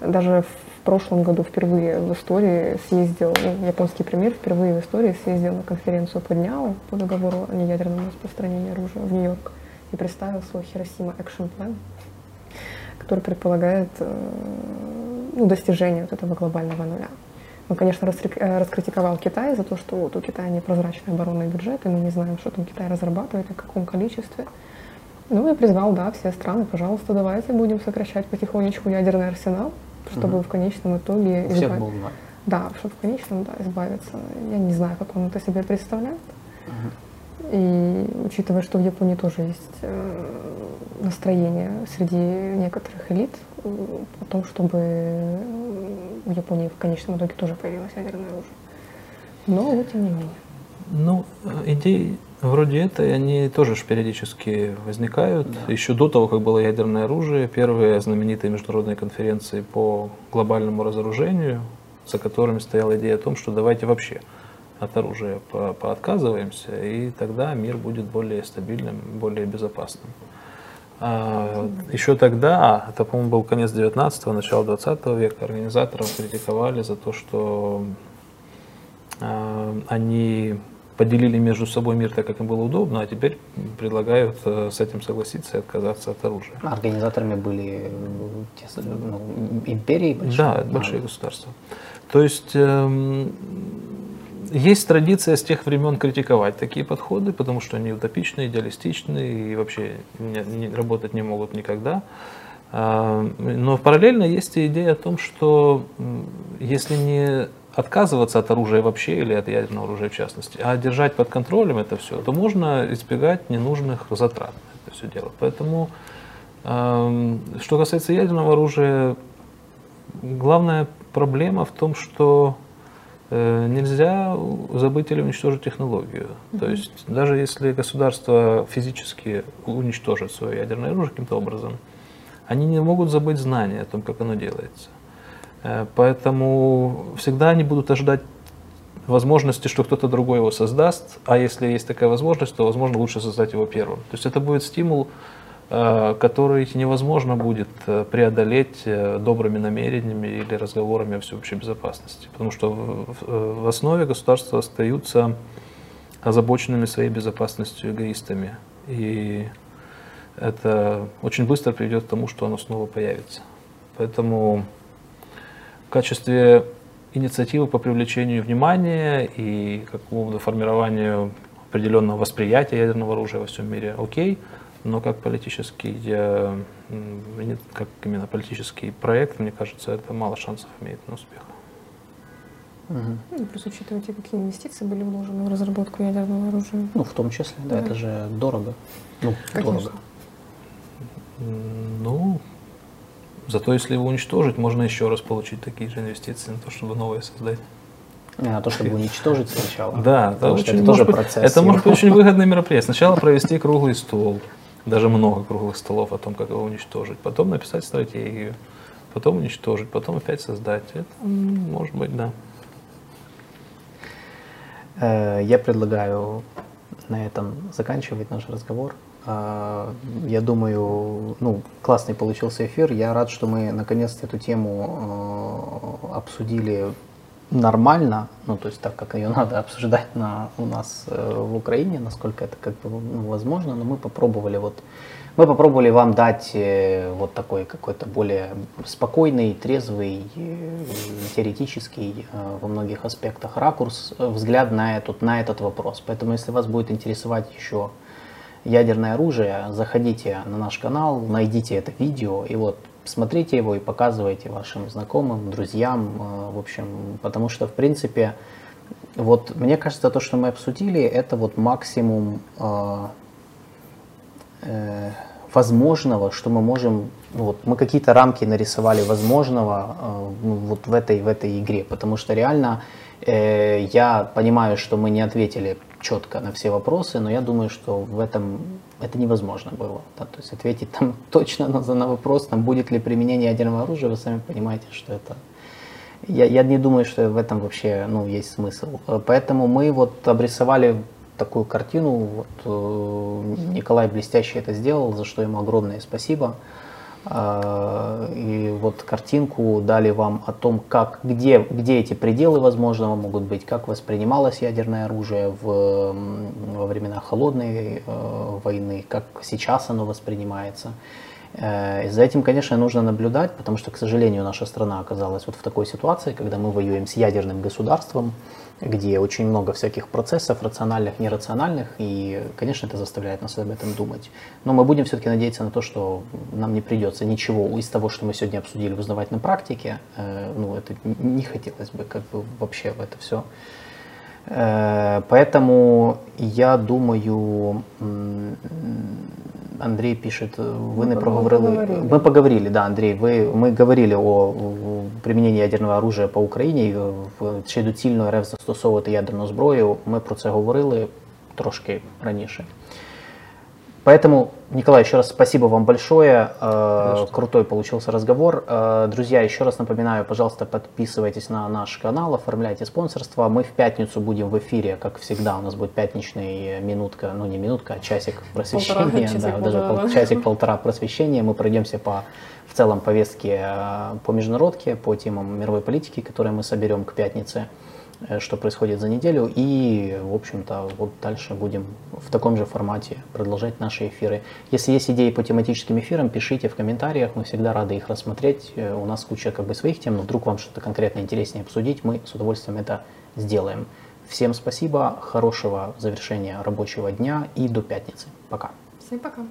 даже в прошлом году впервые в истории съездил, ну, японский премьер впервые в истории съездил на конференцию по дняу по договору о неядерном распространении оружия в Нью-Йорк и представил свой Хиросима Action Plan, который предполагает э, ну, достижение вот этого глобального нуля. Он, конечно, э, раскритиковал Китай за то, что вот у Китая непрозрачный оборонный бюджет, и мы не знаем, что там Китай разрабатывает, и в каком количестве. Ну и призвал, да, все страны, пожалуйста, давайте будем сокращать потихонечку ядерный арсенал, чтобы угу. в конечном итоге... Избав... Да, чтобы в конечном да, избавиться. Я не знаю, как он это себе представляет. Угу. И учитывая, что в Японии тоже есть э, настроение среди некоторых элит о том, чтобы в Японии в конечном итоге тоже появилось ядерное оружие. Но вот тем не менее. Ну, идеи Вроде этой, они тоже периодически возникают. Да. Еще до того, как было ядерное оружие, первые знаменитые международные конференции по глобальному разоружению, за которыми стояла идея о том, что давайте вообще от оружия по поотказываемся, и тогда мир будет более стабильным, более безопасным. А, еще тогда, это, по-моему, был конец 19-го, начало 20 века, организаторов критиковали за то, что а, они поделили между собой мир так, как им было удобно, а теперь предлагают э, с этим согласиться и отказаться от оружия. Организаторами были ну, империи большие? Да, большие государства. То есть эм, есть традиция с тех времен критиковать такие подходы, потому что они утопичны, идеалистичны и вообще не, не, работать не могут никогда. А, но параллельно есть и идея о том, что если не отказываться от оружия вообще или от ядерного оружия в частности, а держать под контролем это все, то можно избегать ненужных затрат на это все дело. Поэтому, что касается ядерного оружия, главная проблема в том, что э, нельзя забыть или уничтожить технологию. Mm-hmm. То есть даже если государство физически уничтожит свое ядерное оружие каким-то образом, они не могут забыть знания о том, как оно делается. Э, поэтому всегда они будут ожидать возможности, что кто-то другой его создаст, а если есть такая возможность, то, возможно, лучше создать его первым. То есть это будет стимул, э, который невозможно будет э, преодолеть добрыми намерениями или разговорами о всеобщей безопасности. Потому что в основе государства остаются озабоченными своей безопасностью эгоистами. И это очень быстро приведет к тому, что оно снова появится. Поэтому в качестве инициативы по привлечению внимания и какому-то формированию определенного восприятия ядерного оружия во всем мире окей, но как политический, как именно политический проект, мне кажется, это мало шансов имеет на успех. Угу. плюс учитывайте, какие инвестиции были вложены в разработку ядерного оружия. Ну, в том числе, да, да. это же дорого. Ну, Конечно. дорого. Ну, зато если его уничтожить, можно еще раз получить такие же инвестиции на то, чтобы новое создать. Не, на то, чтобы уничтожить сначала. Да, это, очень, это тоже быть, процесс. Это может быть очень выгодное мероприятие. Сначала провести круглый стол, даже много круглых столов о том, как его уничтожить. Потом написать стратегию, потом уничтожить, потом опять создать. Это может быть, да. Э, я предлагаю на этом заканчивать наш разговор. А, я думаю, ну, классный получился эфир. Я рад, что мы наконец-то эту тему а, обсудили нормально, ну, то есть так, как ее <laughs> надо обсуждать на, у нас э, в Украине, насколько это как бы ну, возможно, но мы попробовали вот, мы попробовали вам дать э, вот такой какой-то более спокойный, трезвый, э, теоретический во многих аспектах ракурс, взгляд на этот, на этот вопрос. Поэтому, если вас будет интересовать еще ядерное оружие, заходите на наш канал, найдите это видео и вот смотрите его и показывайте вашим знакомым, друзьям, э, в общем, потому что, в принципе, вот мне кажется, то, что мы обсудили, это вот максимум э, э, возможного, что мы можем, ну вот мы какие-то рамки нарисовали возможного э, вот в этой, в этой игре, потому что реально я понимаю, что мы не ответили четко на все вопросы, но я думаю, что в этом это невозможно было. Да, то есть ответить там <laughs> точно на, на вопрос, там, будет ли применение ядерного оружия, вы сами понимаете, что это... Я, я не думаю, что в этом вообще ну, есть смысл. Поэтому мы вот обрисовали такую картину. Вот, э, Николай блестяще это сделал, за что ему огромное спасибо. А, и вот картинку дали вам о том, как, где, где эти пределы возможного могут быть, как воспринималось ядерное оружие в, во времена холодной э, войны, как сейчас оно воспринимается. Э, и за этим, конечно, нужно наблюдать, потому что, к сожалению, наша страна оказалась вот в такой ситуации, когда мы воюем с ядерным государством, где очень много всяких процессов, рациональных, нерациональных, и, конечно, это заставляет нас об этом думать. Но мы будем все-таки надеяться на то, что нам не придется ничего из того, что мы сегодня обсудили, узнавать на практике. Э, ну, это не хотелось бы как бы вообще в это все. Э, поэтому я думаю, Андрей пишет, вы не проговорили. Мы поговорили, да, Андрей, ви, ми говорили о приміненні ядерного оружия по Україні, чи доцільно РФ застосовувати ядерну зброю. Ми про це говорили трошки раніше. Поэтому, Николай, еще раз спасибо вам большое. Э, Конечно. Крутой получился разговор. Э, друзья, еще раз напоминаю, пожалуйста, подписывайтесь на наш канал, оформляйте спонсорство. Мы в пятницу будем в эфире, как всегда. У нас будет пятничная минутка, ну не минутка, а часик просвещения. Полтора, да, даже пол, часик-полтора просвещения. Мы пройдемся по в целом повестке э, по международке, по темам мировой политики, которые мы соберем к пятнице. Э, что происходит за неделю. И, в общем-то, вот дальше будем в таком же формате продолжать наши эфиры. Если есть идеи по тематическим эфирам, пишите в комментариях, мы всегда рады их рассмотреть. Э, у нас куча как бы своих тем, но вдруг вам что-то конкретно интереснее обсудить, мы с удовольствием это сделаем. Всем спасибо, хорошего завершения рабочего дня и до пятницы. Пока. Всем пока.